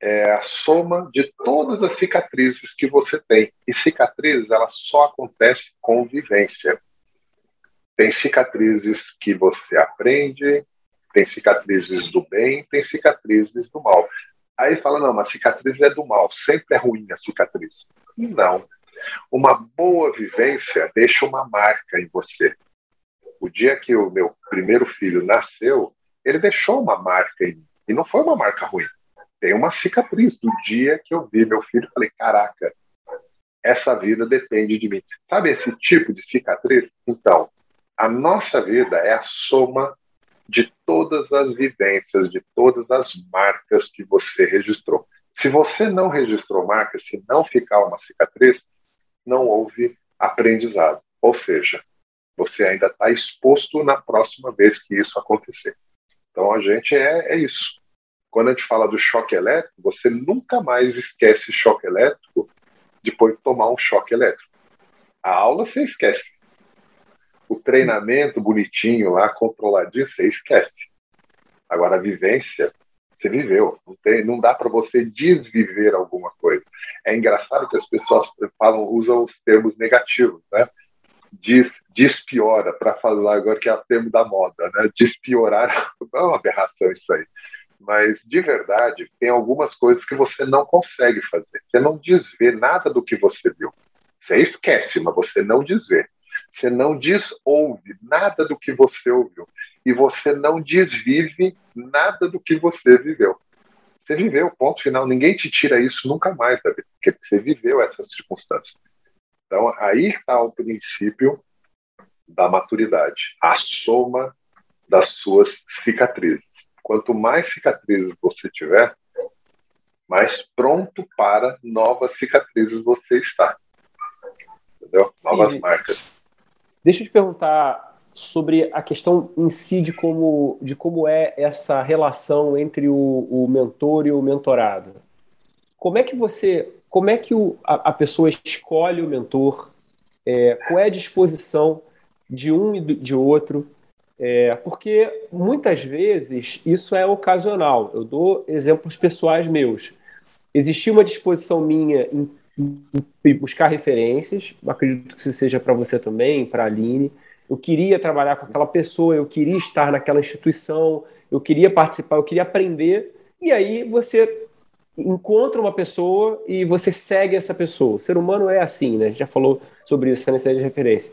é a soma de todas as cicatrizes que você tem. E cicatrizes, ela só acontece com vivência. Tem cicatrizes que você aprende, tem cicatrizes do bem, tem cicatrizes do mal. Aí fala, não, uma cicatriz é do mal, sempre é ruim a cicatriz. Não. Uma boa vivência deixa uma marca em você. O dia que o meu primeiro filho nasceu, ele deixou uma marca em mim. E não foi uma marca ruim. Tem uma cicatriz do dia que eu vi meu filho. Falei, caraca, essa vida depende de mim. Sabe esse tipo de cicatriz? Então, a nossa vida é a soma de todas as vivências, de todas as marcas que você registrou. Se você não registrou marcas, se não ficar uma cicatriz, não houve aprendizado. Ou seja, você ainda está exposto na próxima vez que isso acontecer. Então a gente é, é isso. Quando a gente fala do choque elétrico, você nunca mais esquece choque elétrico depois de tomar um choque elétrico. A aula você esquece o treinamento bonitinho lá, controladinho, você esquece. Agora, a vivência, você viveu. Não, tem, não dá para você desviver alguma coisa. É engraçado que as pessoas falam, usam os termos negativos, né? Des, despiora, para falar agora que é o termo da moda, né? Despiorar, é uma aberração isso aí. Mas, de verdade, tem algumas coisas que você não consegue fazer. Você não desvê nada do que você viu. Você esquece, mas você não desvê. Você não desouve nada do que você ouviu. E você não desvive nada do que você viveu. Você viveu, ponto final. Ninguém te tira isso nunca mais, David, porque você viveu essas circunstâncias. Então, aí está o princípio da maturidade, a soma das suas cicatrizes. Quanto mais cicatrizes você tiver, mais pronto para novas cicatrizes você está. Entendeu? Novas marcas. Deixa eu te perguntar sobre a questão em si de como, de como é essa relação entre o, o mentor e o mentorado. Como é que você, como é que o, a, a, pessoa escolhe o mentor? É, qual é a disposição de um e de outro? É, porque muitas vezes isso é ocasional. Eu dou exemplos pessoais meus. Existia uma disposição minha em e buscar referências. Acredito que isso seja para você também, para a Aline. Eu queria trabalhar com aquela pessoa, eu queria estar naquela instituição, eu queria participar, eu queria aprender. E aí você encontra uma pessoa e você segue essa pessoa. O ser humano é assim, né? A gente já falou sobre isso, essa necessidade de referência.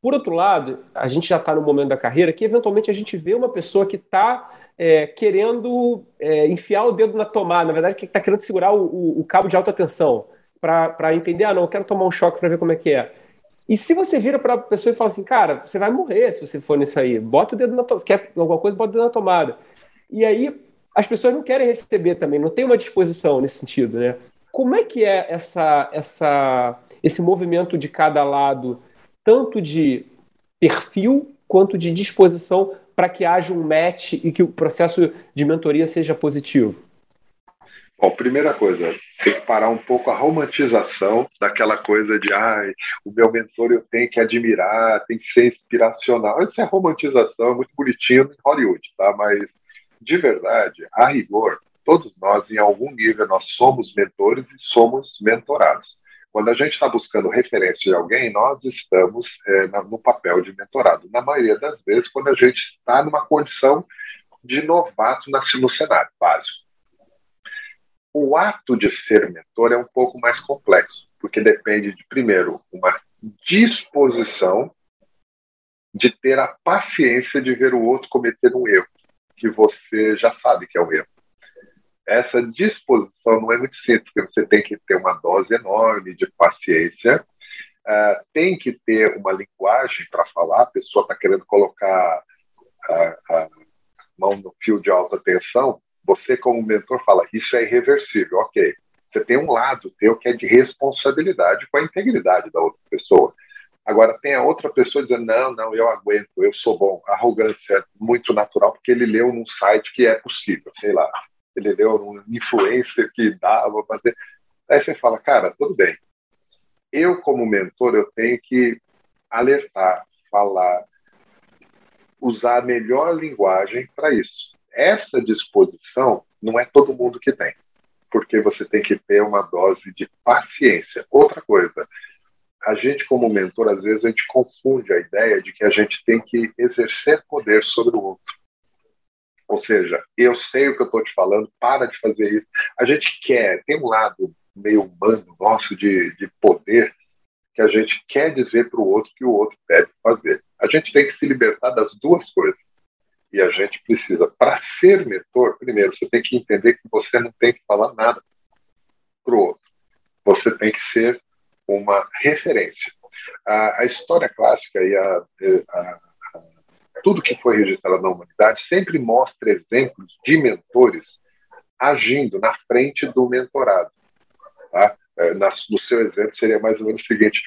Por outro lado, a gente já está no momento da carreira que eventualmente a gente vê uma pessoa que está é, querendo é, enfiar o dedo na tomada, na verdade, que está querendo segurar o, o, o, cabo de alta tensão para entender, ah, não, eu quero tomar um choque para ver como é que é. E se você vira para a pessoa e fala assim, cara, você vai morrer se você for nisso aí, bota o dedo na tomada, quer alguma coisa, bota o dedo na tomada. E aí as pessoas não querem receber também, não tem uma disposição nesse sentido, né? Como é que é essa, essa, esse movimento de cada lado, tanto de perfil quanto de disposição para que haja um match e que o processo de mentoria seja positivo? Bom, primeira coisa, tem que parar um pouco a romantização daquela coisa de ai, o meu mentor eu tenho que admirar, tem que ser inspiracional. Isso é romantização, é muito bonitinho em Hollywood, tá? Mas de verdade, a rigor, todos nós, em algum nível, nós somos mentores e somos mentorados. Quando a gente está buscando referência de alguém, nós estamos é, no papel de mentorado. Na maioria das vezes, quando a gente está numa condição de novato no cenário básico. O ato de ser mentor é um pouco mais complexo, porque depende de, primeiro, uma disposição de ter a paciência de ver o outro cometer um erro, que você já sabe que é um erro. Essa disposição não é muito simples, porque você tem que ter uma dose enorme de paciência, uh, tem que ter uma linguagem para falar, a pessoa está querendo colocar a, a mão no fio de alta tensão, você, como mentor, fala: Isso é irreversível, ok. Você tem um lado teu que é de responsabilidade com a integridade da outra pessoa. Agora, tem a outra pessoa dizendo: Não, não, eu aguento, eu sou bom. A arrogância é muito natural, porque ele leu num site que é possível, sei lá. Ele leu num influencer que dava fazer. Aí você fala: Cara, tudo bem. Eu, como mentor, eu tenho que alertar, falar, usar a melhor linguagem para isso essa disposição não é todo mundo que tem, porque você tem que ter uma dose de paciência. Outra coisa, a gente, como mentor, às vezes a gente confunde a ideia de que a gente tem que exercer poder sobre o outro. Ou seja, eu sei o que eu estou te falando, para de fazer isso. A gente quer, tem um lado meio humano nosso de, de poder que a gente quer dizer para o outro que o outro deve fazer. A gente tem que se libertar das duas coisas. E a gente precisa, para ser mentor, primeiro, você tem que entender que você não tem que falar nada para o outro. Você tem que ser uma referência. A, a história clássica e a, a, tudo que foi registrado na humanidade sempre mostra exemplos de mentores agindo na frente do mentorado. Tá? É, na, no seu exemplo, seria mais ou menos o seguinte: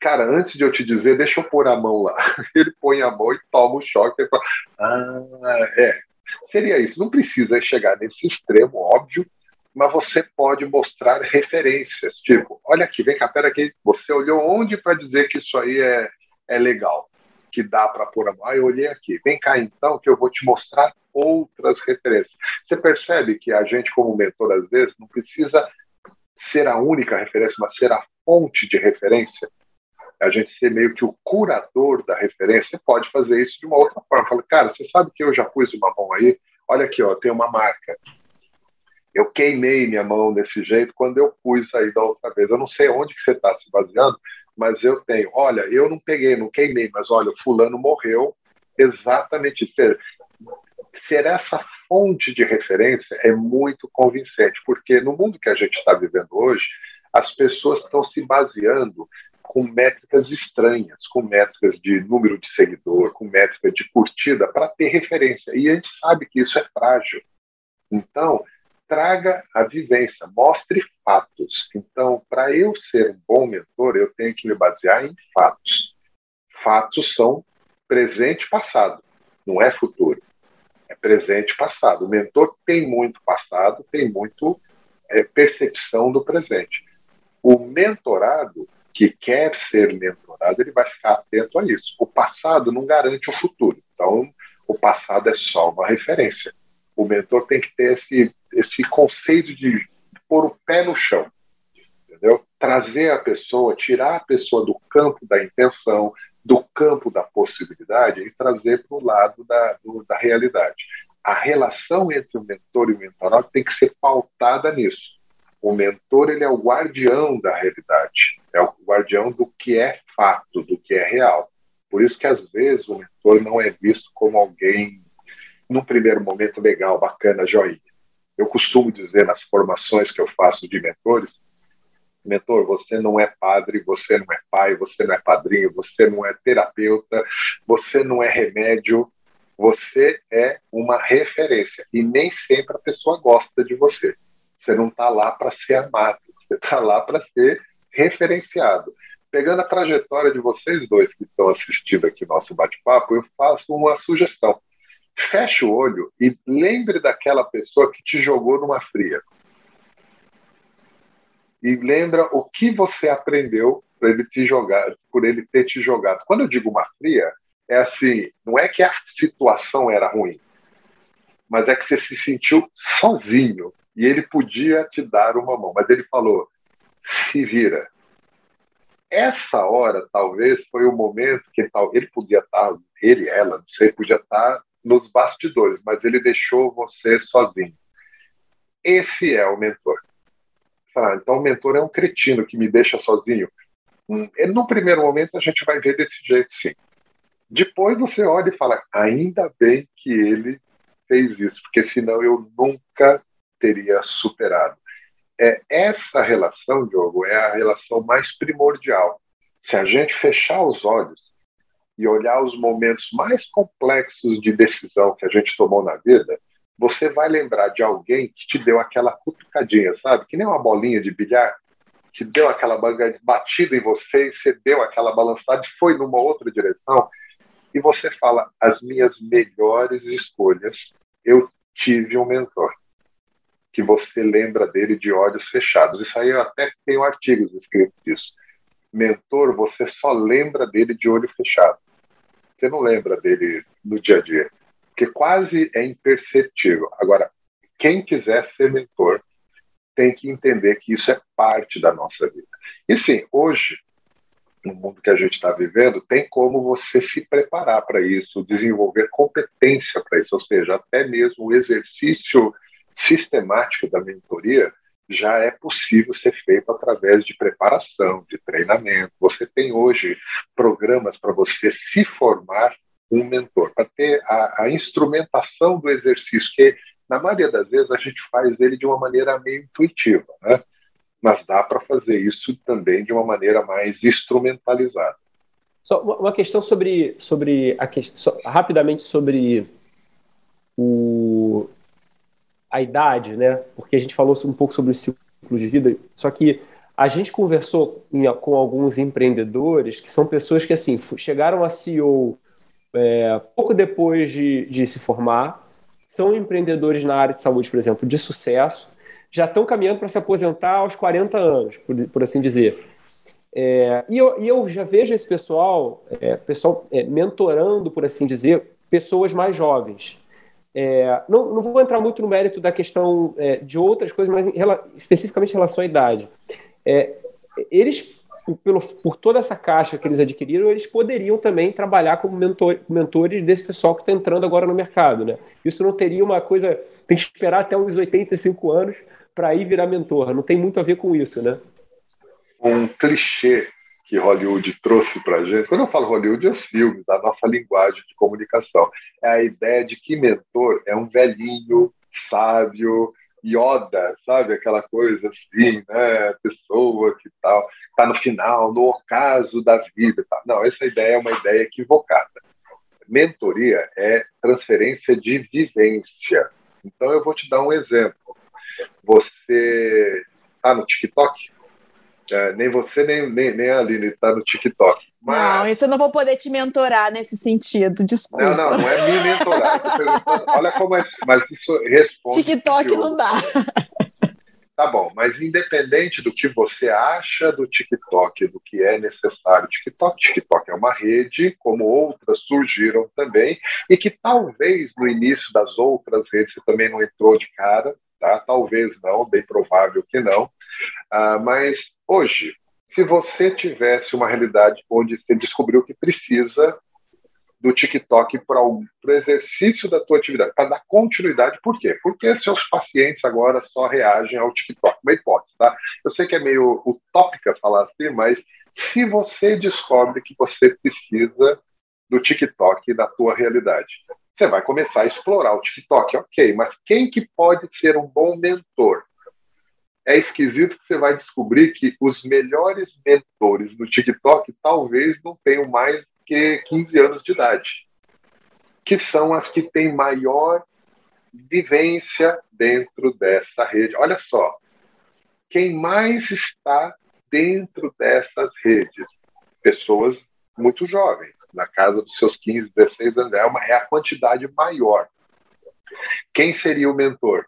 cara, antes de eu te dizer, deixa eu pôr a mão lá. Ele põe a mão e toma o choque. E fala, ah, é. Seria isso. Não precisa chegar nesse extremo, óbvio, mas você pode mostrar referências. Tipo, olha aqui, vem cá, pera aqui. Você olhou onde para dizer que isso aí é, é legal, que dá para pôr a mão? Ah, eu olhei aqui. Vem cá então, que eu vou te mostrar outras referências. Você percebe que a gente, como mentor, às vezes, não precisa ser a única referência, mas ser a fonte de referência a gente ser meio que o curador da referência, pode fazer isso de uma outra forma. Fala, cara, você sabe que eu já pus uma mão aí? Olha aqui, ó, tem uma marca. Eu queimei minha mão desse jeito quando eu pus aí da outra vez. Eu não sei onde que você está se baseando, mas eu tenho. Olha, eu não peguei, não queimei, mas olha, fulano morreu exatamente isso. Ser essa fonte de referência é muito convincente, porque no mundo que a gente está vivendo hoje, as pessoas estão se baseando com métricas estranhas, com métricas de número de seguidor, com métrica de curtida, para ter referência. E a gente sabe que isso é frágil. Então, traga a vivência, mostre fatos. Então, para eu ser um bom mentor, eu tenho que me basear em fatos. Fatos são presente e passado, não é futuro. É presente e passado. O mentor tem muito passado, tem muito é, percepção do presente. O mentorado que quer ser mentorado, ele vai ficar atento a isso. O passado não garante o futuro. Então, o passado é só uma referência. O mentor tem que ter esse, esse conceito de pôr o pé no chão, entendeu? Trazer a pessoa, tirar a pessoa do campo da intenção, do campo da possibilidade e trazer para o lado da, do, da realidade. A relação entre o mentor e o mentorado tem que ser pautada nisso. O mentor ele é o guardião da realidade, é o guardião do que é fato, do que é real. Por isso que às vezes o mentor não é visto como alguém, num primeiro momento, legal, bacana, joinha. Eu costumo dizer nas formações que eu faço de mentores, mentor, você não é padre, você não é pai, você não é padrinho, você não é terapeuta, você não é remédio, você é uma referência. E nem sempre a pessoa gosta de você. Você não está lá para ser amado, você está lá para ser referenciado. Pegando a trajetória de vocês dois que estão assistindo aqui nosso bate-papo, eu faço uma sugestão. Feche o olho e lembre daquela pessoa que te jogou numa fria. E lembra o que você aprendeu por ele te jogar, por ele ter te jogado. Quando eu digo uma fria, é assim, não é que a situação era ruim, mas é que você se sentiu sozinho, e ele podia te dar uma mão, mas ele falou: se vira. Essa hora, talvez, foi o momento que ele podia estar, ele, ela, não sei, podia estar nos bastidores, mas ele deixou você sozinho. Esse é o mentor. Ah, então, o mentor é um cretino que me deixa sozinho. Hum, no primeiro momento, a gente vai ver desse jeito, sim. Depois você olha e fala: ainda bem que ele fez isso, porque senão eu nunca teria superado. É, essa relação, Diogo, é a relação mais primordial. Se a gente fechar os olhos e olhar os momentos mais complexos de decisão que a gente tomou na vida, você vai lembrar de alguém que te deu aquela cutucadinha, sabe? Que nem uma bolinha de bilhar, que deu aquela batida em você e você deu aquela balançada e foi numa outra direção. E você fala: as minhas melhores escolhas, eu tive um mentor que você lembra dele de olhos fechados. Isso aí eu até tenho artigos escritos disso. Mentor, você só lembra dele de olho fechado. Você não lembra dele no dia a dia, porque quase é imperceptível. Agora, quem quiser ser mentor tem que entender que isso é parte da nossa vida. E sim, hoje no mundo que a gente está vivendo, tem como você se preparar para isso, desenvolver competência para isso, ou seja, até mesmo o exercício sistemático da mentoria já é possível ser feito através de preparação, de treinamento. Você tem hoje programas para você se formar um mentor, para ter a, a, instrumentação do exercício, que na maioria das vezes a gente faz ele de uma maneira meio intuitiva, né? mas dá para fazer isso também de uma maneira mais instrumentalizada. Só uma questão sobre, sobre a rapidamente sobre o, a idade, né? Porque a gente falou um pouco sobre o ciclo de vida, só que a gente conversou com alguns empreendedores que são pessoas que assim chegaram a CEO é, pouco depois de, de se formar, são empreendedores na área de saúde, por exemplo, de sucesso, já estão caminhando para se aposentar aos 40 anos, por, por assim dizer. É, e, eu, e, eu, já vejo esse pessoal, é, pessoal é, mentorando, por assim dizer, pessoas mais jovens. É, não, não, vou entrar muito no mérito da questão é, de outras coisas, mas em, especificamente em relação à idade. É, eles, pelo, por toda essa caixa que eles adquiriram, eles poderiam também trabalhar como mentor, mentores desse pessoal que está entrando agora no mercado. Né? Isso não teria uma coisa. Tem que esperar até uns 85 anos para ir virar mentor. Não tem muito a ver com isso, né? Um clichê que Hollywood trouxe para a gente, quando eu falo Hollywood, é os filmes, a nossa linguagem de comunicação, é a ideia de que mentor é um velhinho, sábio, Yoda, sabe? Aquela coisa assim, né? Pessoa que tal, está no final, no ocaso da vida. Tal. Não, essa ideia é uma ideia equivocada. Mentoria é transferência de vivência. Então, eu vou te dar um exemplo. Você está no TikTok? É, nem você, nem, nem, nem a Aline está no TikTok. Mas... Não, isso eu não vou poder te mentorar nesse sentido, desculpa. Não, não, não é me mentorar. olha como é. Mas isso responde. TikTok não dá. Tá bom, mas independente do que você acha do TikTok, do que é necessário, TikTok, TikTok é uma rede, como outras surgiram também, e que talvez no início das outras redes você também não entrou de cara, tá? Talvez não, bem provável que não. Ah, mas hoje, se você tivesse uma realidade onde você descobriu que precisa do TikTok para o exercício da tua atividade, para dar continuidade, por quê? Porque seus pacientes agora só reagem ao TikTok, uma hipótese, tá? Eu sei que é meio utópica falar assim, mas se você descobre que você precisa do TikTok da tua realidade, você vai começar a explorar o TikTok, ok, mas quem que pode ser um bom mentor? É esquisito que você vai descobrir que os melhores mentores no TikTok talvez não tenham mais que 15 anos de idade, que são as que têm maior vivência dentro dessa rede. Olha só, quem mais está dentro dessas redes? Pessoas muito jovens, na casa dos seus 15, 16 anos, é, uma, é a quantidade maior. Quem seria o mentor?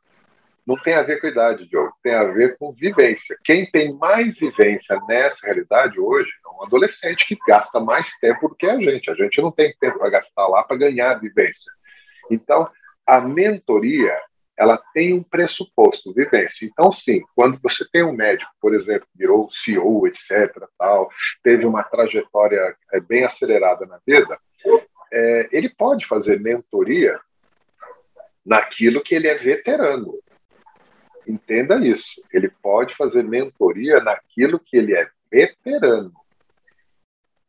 Não tem a ver com idade, Diogo, tem a ver com vivência. Quem tem mais vivência nessa realidade hoje é um adolescente que gasta mais tempo do que a gente. A gente não tem tempo para gastar lá para ganhar vivência. Então, a mentoria ela tem um pressuposto, vivência. Então, sim, quando você tem um médico, por exemplo, virou CEO, etc., tal, teve uma trajetória é, bem acelerada na vida, é, ele pode fazer mentoria naquilo que ele é veterano. Entenda isso. Ele pode fazer mentoria naquilo que ele é veterano.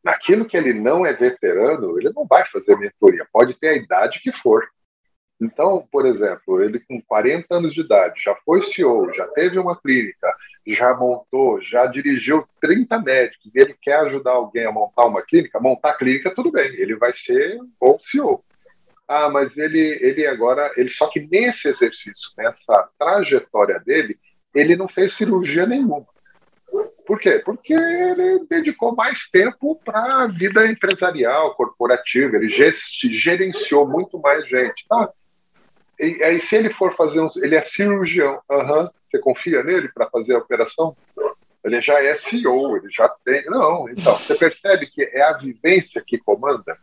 Naquilo que ele não é veterano, ele não vai fazer mentoria. Pode ter a idade que for. Então, por exemplo, ele com 40 anos de idade já foi CEO, já teve uma clínica, já montou, já dirigiu 30 médicos e ele quer ajudar alguém a montar uma clínica, montar a clínica, tudo bem, ele vai ser bom CEO. Ah, mas ele, ele agora, ele só que nesse exercício, nessa trajetória dele, ele não fez cirurgia nenhuma. Por quê? Porque ele dedicou mais tempo para a vida empresarial, corporativa, ele gerenciou muito mais gente. Tá? E aí, se ele for fazer um. Ele é cirurgião, uhum. você confia nele para fazer a operação? Ele já é CEO, ele já tem. Não, então, você percebe que é a vivência que comanda?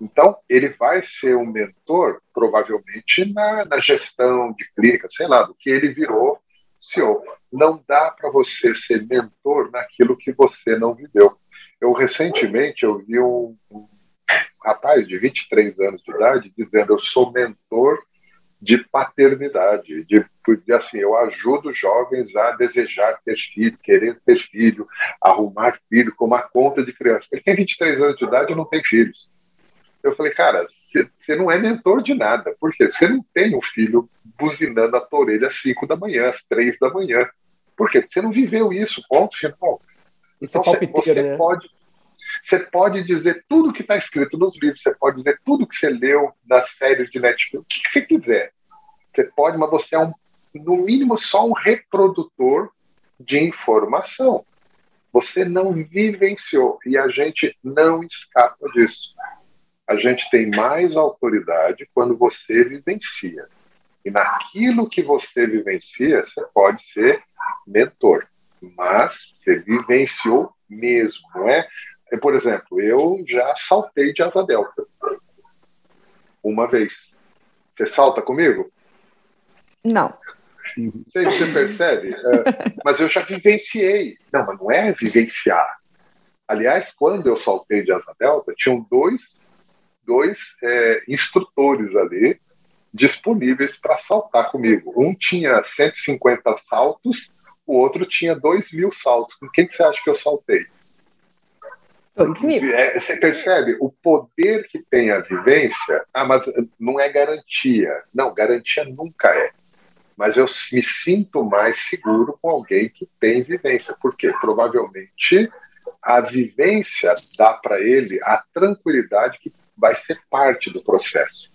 Então, ele vai ser um mentor, provavelmente, na, na gestão de clínica, sei lá, do que ele virou CEO. Não dá para você ser mentor naquilo que você não viveu. Eu recentemente eu vi um, um rapaz de 23 anos de idade dizendo eu sou mentor de paternidade, de, de assim, eu ajudo jovens a desejar ter filho, querer ter filho, arrumar filho com uma conta de criança. Ele tem 23 anos de idade e não tem filhos. Eu falei, cara, você não é mentor de nada, porque você não tem um filho buzinando a tua orelha às 5 da manhã, às 3 da manhã. Por quê? Você não viveu isso, ponto final. Isso então, é você, né? pode você pode dizer tudo que está escrito nos livros, você pode dizer tudo que você leu nas séries de Netflix, o que você quiser. Você pode, mas você é um, no mínimo só um reprodutor de informação. Você não vivenciou e a gente não escapa disso. A gente tem mais autoridade quando você vivencia. E naquilo que você vivencia, você pode ser mentor, mas você vivenciou mesmo, não é? Por exemplo, eu já saltei de asa delta uma vez. Você salta comigo? Não. Você, você percebe? É, mas eu já vivenciei. Não, mas não é vivenciar. Aliás, quando eu saltei de asa delta, tinham dois, dois é, instrutores ali disponíveis para saltar comigo. Um tinha 150 saltos, o outro tinha 2 mil saltos. Com quem que você acha que eu saltei? 2 mil. É, você percebe o poder que tem a vivência? Ah, mas não é garantia. Não, garantia nunca é. Mas eu me sinto mais seguro com alguém que tem vivência, porque provavelmente a vivência dá para ele a tranquilidade que vai ser parte do processo.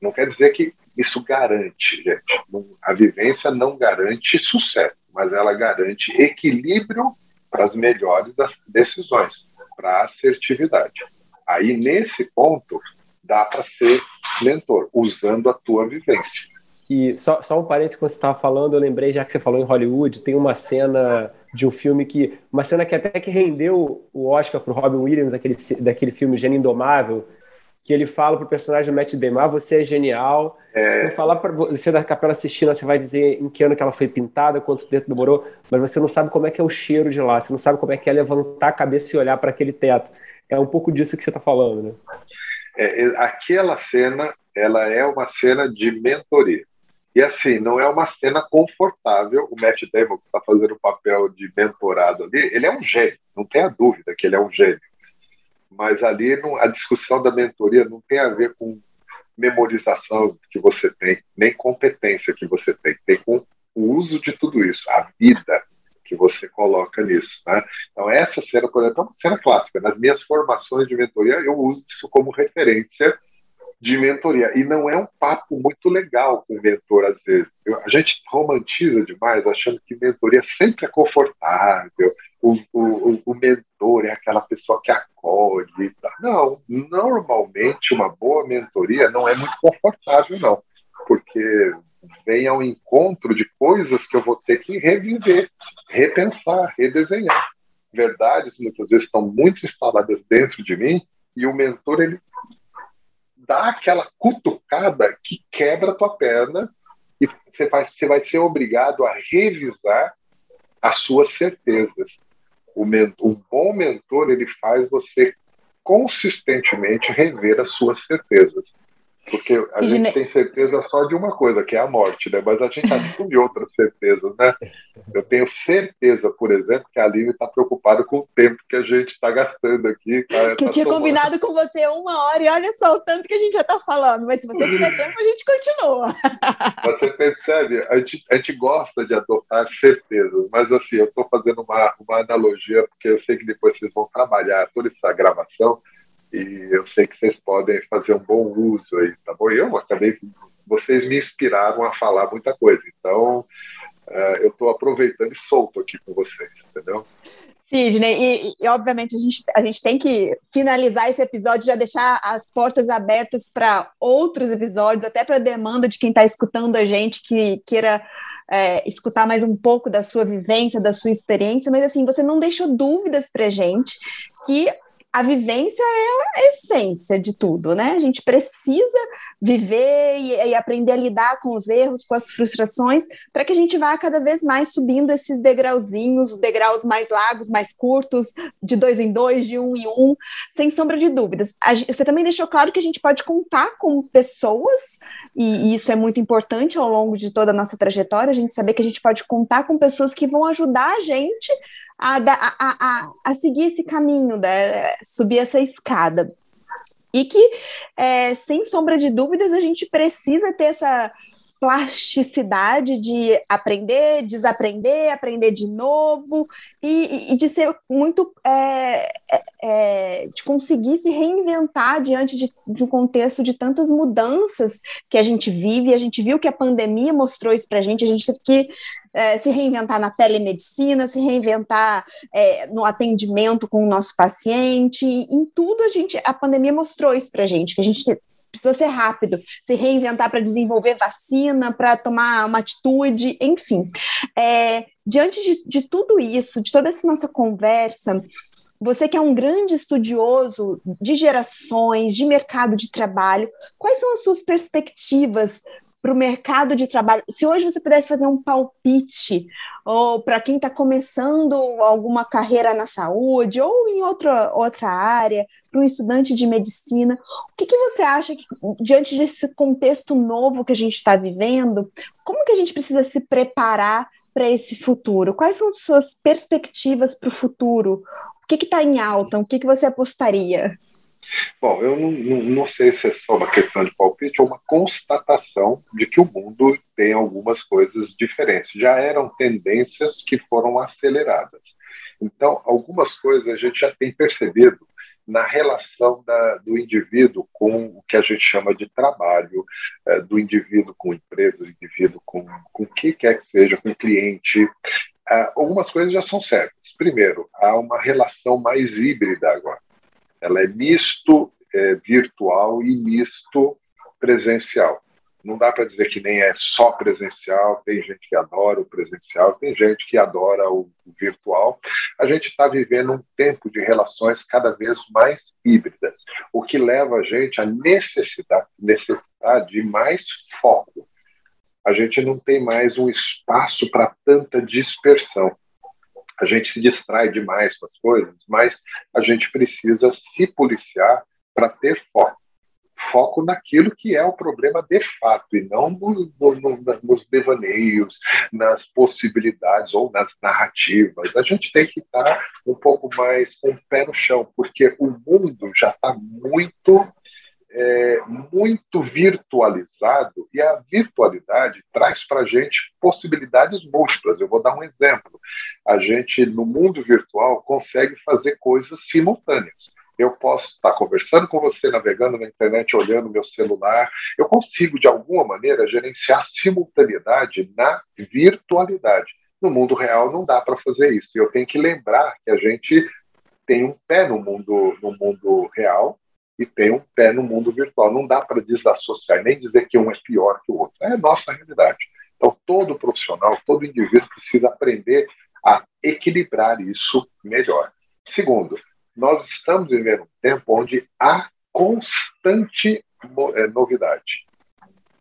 Não quer dizer que isso garante, gente. A vivência não garante sucesso, mas ela garante equilíbrio para as melhores decisões para assertividade. Aí, nesse ponto, dá para ser mentor, usando a tua vivência. E só, só um parênteses que você estava falando, eu lembrei, já que você falou em Hollywood, tem uma cena de um filme que. Uma cena que até que rendeu o Oscar para o Robin Williams, daquele, daquele filme Gênio Indomável, que ele fala pro personagem do Matt Damon, ah, você é genial. É... Se eu falar para você da Capela Sistina, você vai dizer em que ano que ela foi pintada, quanto tempo demorou, mas você não sabe como é que é o cheiro de lá, você não sabe como é que é levantar a cabeça e olhar para aquele teto. É um pouco disso que você está falando, né? É, aquela cena, ela é uma cena de mentoria. E assim, não é uma cena confortável. O Matt Damon, que está fazendo o papel de mentorado ali, ele é um gênio, não tenha dúvida que ele é um gênio mas ali não, a discussão da mentoria não tem a ver com memorização que você tem, nem competência que você tem, tem com o uso de tudo isso, a vida que você coloca nisso. Né? Então, essa cena, por exemplo, é uma cena clássica. Nas minhas formações de mentoria, eu uso isso como referência de mentoria. E não é um papo muito legal com o mentor, às vezes. A gente romantiza demais, achando que mentoria sempre é confortável, o, o, o mentor é aquela pessoa que acolhe. Não, normalmente uma boa mentoria não é muito confortável, não, porque vem ao encontro de coisas que eu vou ter que reviver, repensar, redesenhar. Verdades muitas vezes estão muito instaladas dentro de mim e o mentor ele dá aquela cutucada que quebra a tua perna e você vai, você vai ser obrigado a revisar as suas certezas. Um bom mentor ele faz você consistentemente rever as suas certezas. Porque a gente tem certeza só de uma coisa, que é a morte, né? Mas a gente assume outras certezas, né? Eu tenho certeza, por exemplo, que a Aline está preocupada com o tempo que a gente está gastando aqui. Cara, que tá eu tinha tomando... combinado com você uma hora e olha só o tanto que a gente já está falando. Mas se você tiver tempo, a gente continua. Você percebe? A gente, a gente gosta de adotar certezas, mas assim, eu estou fazendo uma, uma analogia, porque eu sei que depois vocês vão trabalhar toda essa gravação e eu sei que vocês podem fazer um bom uso aí, tá bom? Eu acabei, vocês me inspiraram a falar muita coisa, então uh, eu estou aproveitando e solto aqui com vocês, entendeu? Sidney, e, e, obviamente a gente, a gente tem que finalizar esse episódio, já deixar as portas abertas para outros episódios, até para demanda de quem está escutando a gente que queira é, escutar mais um pouco da sua vivência, da sua experiência, mas assim, você não deixou dúvidas para gente que a vivência é a essência de tudo, né? A gente precisa viver e, e, aprender a lidar com os erros, com as frustrações, para que a gente vá cada vez mais subindo esses degrauzinhos, degraus mais largos, mais curtos, de dois em dois, de um em um, sem sombra de dúvidas. A, você também deixou claro que a gente pode contar com pessoas, e, e isso é muito importante ao longo de toda a nossa trajetória, a gente saber que a gente pode contar com pessoas que vão ajudar a gente a, a, a, a seguir esse caminho, né, subir essa escada. E que, é, sem sombra de dúvidas, a gente precisa ter essa plasticidade de aprender, desaprender, aprender de novo e, e de ser muito é, é, é, de conseguir se reinventar diante de, de, um contexto de tantas mudanças que a gente vive. A gente viu que a pandemia mostrou isso para a gente. A gente teve que é, se reinventar na telemedicina, se reinventar é, no atendimento com o nosso paciente. Em tudo a gente, a pandemia mostrou isso para a gente, que a gente precisa ser rápido, se reinventar para desenvolver vacina, para tomar uma atitude, enfim. É, diante de, de tudo isso, de toda essa nossa conversa, você que é um grande estudioso de gerações, de mercado de trabalho, quais são as suas perspectivas para o mercado de trabalho? Se hoje você pudesse fazer um palpite, ou para quem está começando alguma carreira na saúde, ou em outra, outra área, para um estudante de medicina, o que, que você acha que, diante desse contexto novo que a gente está vivendo, como que a gente precisa se preparar para esse futuro? Quais são suas perspectivas para o futuro? O que está em alta? O que, que você apostaria? Bom, eu não, não, não, sei se é só uma questão de palpite ou uma constatação de que o mundo tem algumas coisas diferentes. Já eram tendências que foram aceleradas. Então, algumas coisas a gente já tem percebido na relação da, do indivíduo com o que a gente chama de trabalho, é, do indivíduo com empresa, do indivíduo com, com que quer que seja, com cliente. É, algumas coisas já são certas. Primeiro, há uma relação mais híbrida agora ela é misto é, virtual e misto presencial. Não dá para dizer que nem é só presencial, tem gente que adora o presencial, tem gente que adora o, o virtual. A gente está vivendo um tempo de relações cada vez mais híbridas, o que leva a gente à necessidade, necessidade de mais foco. A gente não tem mais um espaço para tanta dispersão a gente se distrai demais com as coisas, mas a gente precisa se policiar para ter foco. Foco naquilo que é o problema de fato, e não no, no, nos devaneios, nas possibilidades ou nas narrativas. A gente tem que estar um pouco mais com o pé no chão, porque o mundo já está muito é, muito virtualizado e a virtualidade traz para a gente possibilidades múltiplas. Eu vou dar um exemplo. A gente, no mundo virtual, consegue fazer coisas simultâneas. Eu posso estar conversando com você, navegando na internet, olhando meu celular. Eu consigo, de alguma maneira, gerenciar simultaneidade na virtualidade. No mundo real não dá para fazer isso. Eu tenho que lembrar que a gente tem um pé no mundo, no mundo real e tem um pé no mundo virtual. Não dá para desassociar, nem dizer que um é pior que o outro. É a nossa realidade. Então, todo profissional, todo indivíduo precisa aprender a equilibrar isso melhor. Segundo, nós estamos vivendo um tempo onde há constante é, novidade.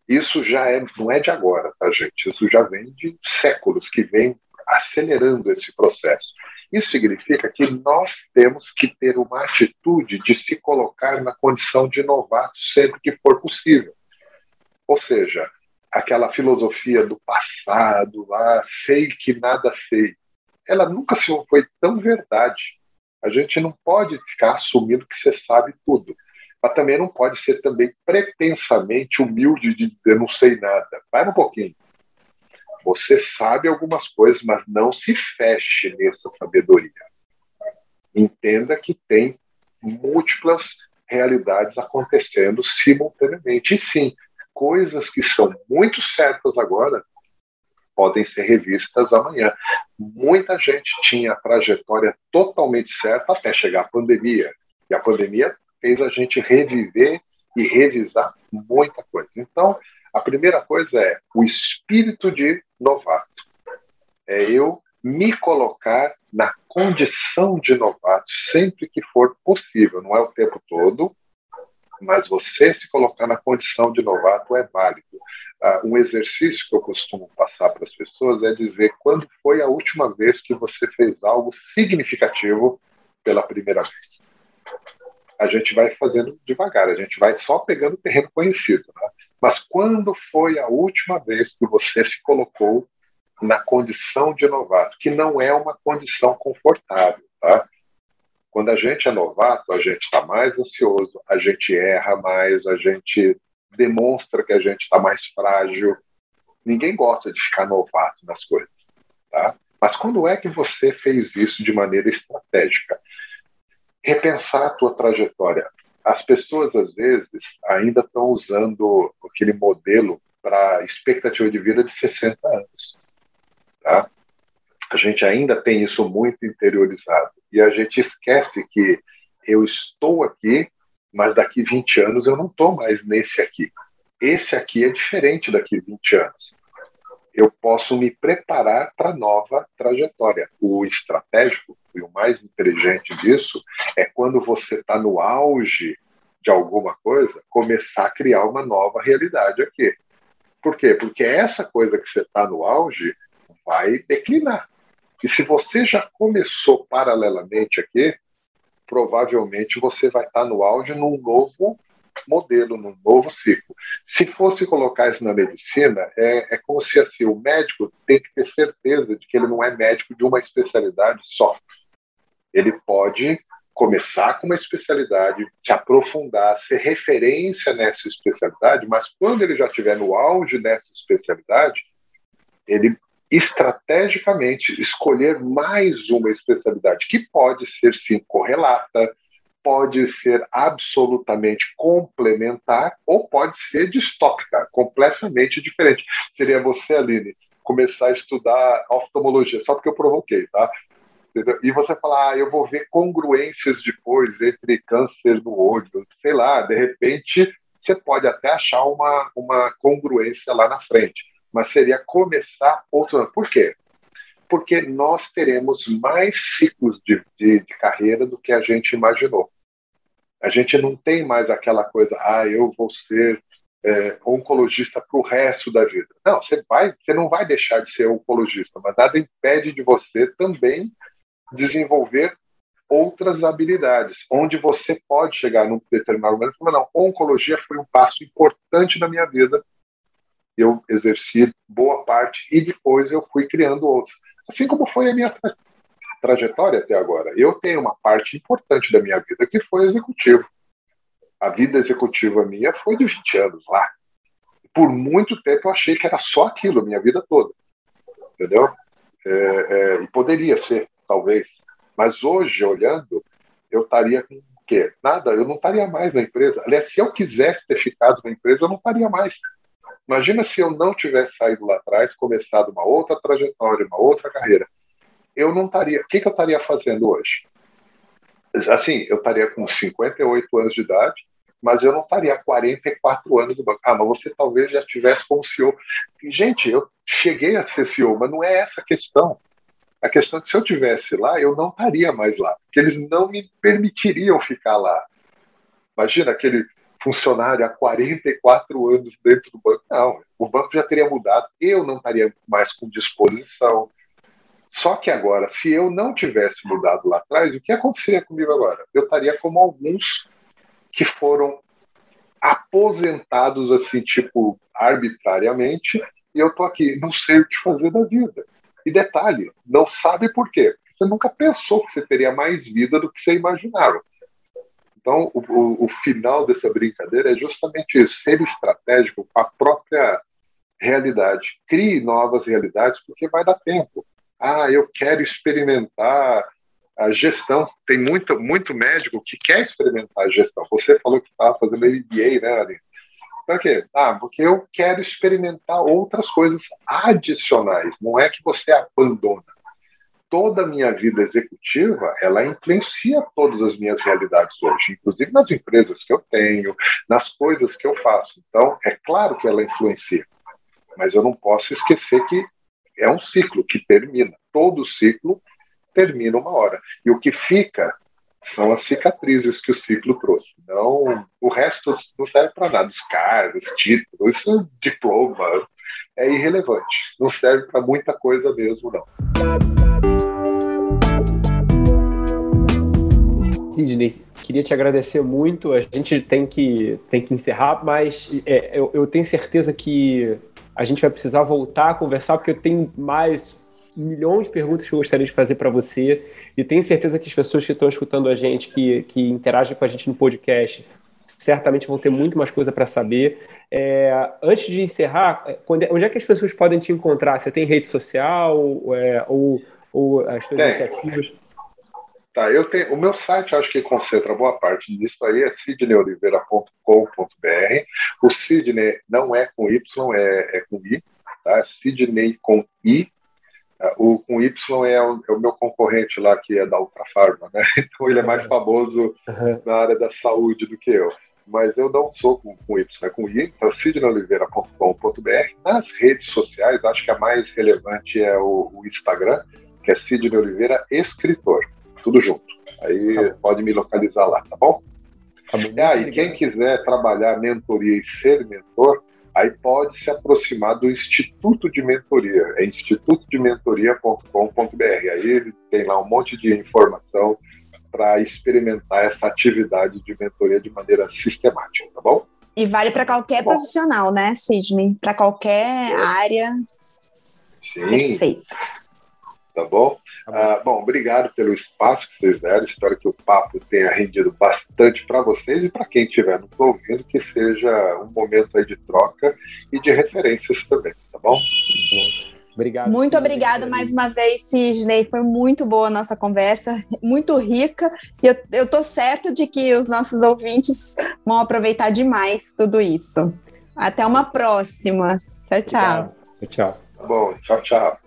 Isso já é, não é de agora, tá, gente? Isso já vem de séculos que vem acelerando esse processo. Isso significa que nós temos que ter uma atitude de se colocar na condição de novato sempre que for possível. Ou seja, aquela filosofia do passado, lá, sei que nada sei, ela nunca foi tão verdade. A gente não pode ficar assumindo que você sabe tudo, mas também não pode ser também pretensamente humilde de dizer não sei nada. Vai um pouquinho. Você sabe algumas coisas, mas não se feche nessa sabedoria. Entenda que tem múltiplas realidades acontecendo simultaneamente. E sim, coisas que são muito certas agora podem ser revistas amanhã. Muita gente tinha a trajetória totalmente certa até chegar a pandemia. E a pandemia fez a gente reviver e revisar muita coisa. Então, a primeira coisa é o espírito de novato. É eu me colocar na condição de novato sempre que for possível. Não é o tempo todo, mas você se colocar na condição de novato é válido. Uh, um exercício que eu costumo passar para as pessoas é dizer quando foi a última vez que você fez algo significativo pela primeira vez. A gente vai fazendo devagar, a gente vai só pegando terreno conhecido. Né? Mas quando foi a última vez que você se colocou na condição de novato, que não é uma condição confortável, tá? Quando a gente é novato, a gente está mais ansioso, a gente erra mais, a gente demonstra que a gente está mais frágil. Ninguém gosta de ficar novato nas coisas, tá? Mas quando é que você fez isso de maneira estratégica? Repensar a tua trajetória. As pessoas, às vezes, ainda estão usando aquele modelo para expectativa de vida de 60 anos. Tá? A gente ainda tem isso muito interiorizado. E a gente esquece que eu estou aqui, mas daqui 20 anos eu não estou mais nesse aqui. Esse aqui é diferente daqui 20 anos. Eu posso me preparar para nova trajetória. O estratégico e o mais inteligente disso é quando você está no auge de alguma coisa, começar a criar uma nova realidade aqui. Por quê? Porque essa coisa que você está no auge vai declinar. E se você já começou paralelamente aqui, provavelmente você vai estar no auge num novo modelo, num novo ciclo. Se fosse colocar isso na medicina, é, é como se assim, o médico tem que ter certeza de que ele não é médico de uma especialidade só. Ele pode começar com uma especialidade, se aprofundar, ser referência nessa especialidade, mas quando ele já estiver no auge dessa especialidade, ele estrategicamente escolher mais uma especialidade, que pode ser sim correlata, pode ser absolutamente complementar ou pode ser distópica, completamente diferente. Seria você, Aline, começar a estudar oftalmologia, só porque eu provoquei, tá? E você falar, ah, eu vou ver congruências depois entre câncer no olho, sei lá, de repente você pode até achar uma, uma congruência lá na frente mas seria começar outro. Por quê? Porque nós teremos mais ciclos de, de, de carreira do que a gente imaginou. A gente não tem mais aquela coisa, ah, eu vou ser é, oncologista para o resto da vida. Não, você vai, você não vai deixar de ser oncologista, mas nada impede de você também desenvolver outras habilidades, onde você pode chegar num determinado momento e falar, não, oncologia foi um passo importante na minha vida eu exerci boa parte e depois eu fui criando outros. Assim como foi a minha tra trajetória até agora. Eu tenho uma parte importante da minha vida que foi executivo. A vida executiva minha foi de 20 anos lá. Por muito tempo eu achei que era só aquilo, minha vida toda. Entendeu? É, é, e poderia ser, talvez. Mas hoje, olhando, eu estaria com o quê? Nada, eu não estaria mais na empresa. Aliás, se eu quisesse ter ficado na empresa, eu não estaria mais. Imagina se eu não tivesse saído lá atrás, começado uma outra trajetória, uma outra carreira. Eu não estaria. O que, que eu estaria fazendo hoje? Assim, eu estaria com 58 anos de idade, mas eu não estaria 44 anos no banco. Ah, mas você talvez já tivesse como CEO. gente, eu cheguei a ser CEO, mas não é essa a questão. A questão é que se eu tivesse lá, eu não estaria mais lá, porque eles não me permitiriam ficar lá. Imagina aquele funcionário há 44 anos dentro do banco. Não, o banco já teria mudado, eu não estaria mais com disposição. Só que agora, se eu não tivesse mudado lá atrás, o que aconteceria comigo agora? Eu estaria como alguns que foram aposentados, assim, tipo, arbitrariamente, e eu tô aqui, não sei o que fazer da vida. E detalhe, não sabe por quê. Você nunca pensou que você teria mais vida do que você imaginava. Então, o, o, o, final dessa brincadeira é justamente isso: ser estratégico com a própria realidade. Crie novas realidades, porque vai dar tempo. Ah, eu quero experimentar a gestão. Tem muito, muito médico que quer experimentar a gestão. Você falou que estava fazendo MBA, né, Aline? Por quê? Ah, porque eu quero experimentar outras coisas adicionais. Não é que você abandona toda a minha vida executiva, ela influencia todas as minhas realidades hoje, inclusive nas empresas que eu tenho, nas coisas que eu faço. Então, é claro que ela influencia, mas eu não posso esquecer que é um ciclo que termina. Todo ciclo termina uma hora. E o que fica são as cicatrizes que o ciclo trouxe. Não, o resto não serve para nada. Os cargos, títulos, isso é diploma, é irrelevante. Não serve para muita coisa mesmo, não. Sidney, queria te agradecer muito. A gente tem que, tem que encerrar, mas é, eu, eu tenho certeza que a gente vai precisar voltar a conversar, porque eu tenho mais milhões de perguntas que eu gostaria de fazer para você e tenho certeza que as pessoas que estão escutando a gente, que, que interagem com a gente no podcast, certamente vão ter muito mais coisa para saber. É, antes de encerrar, é, onde é que as pessoas podem te encontrar? Você tem rede social é, ou, ou as suas iniciativas? Tá, eu tenho, o meu site acho que concentra boa parte disso aí, é sidneyoliveira.com.br. O Sidney não é com Y, é, é com I, tá? Sidney com I, o com Y é o, é o, meu concorrente lá, que é da Ultrafarma, né? Então ele é mais famoso uhum. na área da saúde do que eu. Mas eu não sou com, com Y, é com I, então sidneyoliveira.com.br. Nas redes sociais, acho que a mais relevante é o, o Instagram, que é Sidney Oliveira Escritor, tudo junto. Aí tá pode me localizar lá, tá bom? Tá bom. Ah, e quem quiser trabalhar mentoria e ser mentor, aí pode se aproximar do Instituto de Mentoria, é institutodementoria.com.br. Aí tem lá um monte de informação para experimentar essa atividade de mentoria de maneira sistemática, tá bom? E vale para qualquer bom. profissional, né, Sidney? Para qualquer área. Sim. Perfeito. Tá bom? Tá bom. Ah, bom, obrigado pelo espaço que vocês deram. Espero que o papo tenha rendido bastante para vocês e para quem estiver nos ouvindo, que seja um momento aí de troca e de referências também, tá bom? Obrigado. Muito obrigada mais uma vez, Sidney. Foi muito boa a nossa conversa, muito rica. E eu, eu tô certa de que os nossos ouvintes vão aproveitar demais tudo isso. Até uma próxima. Tchau, tchau. Tchau, tchau. Tá bom, tchau, tchau.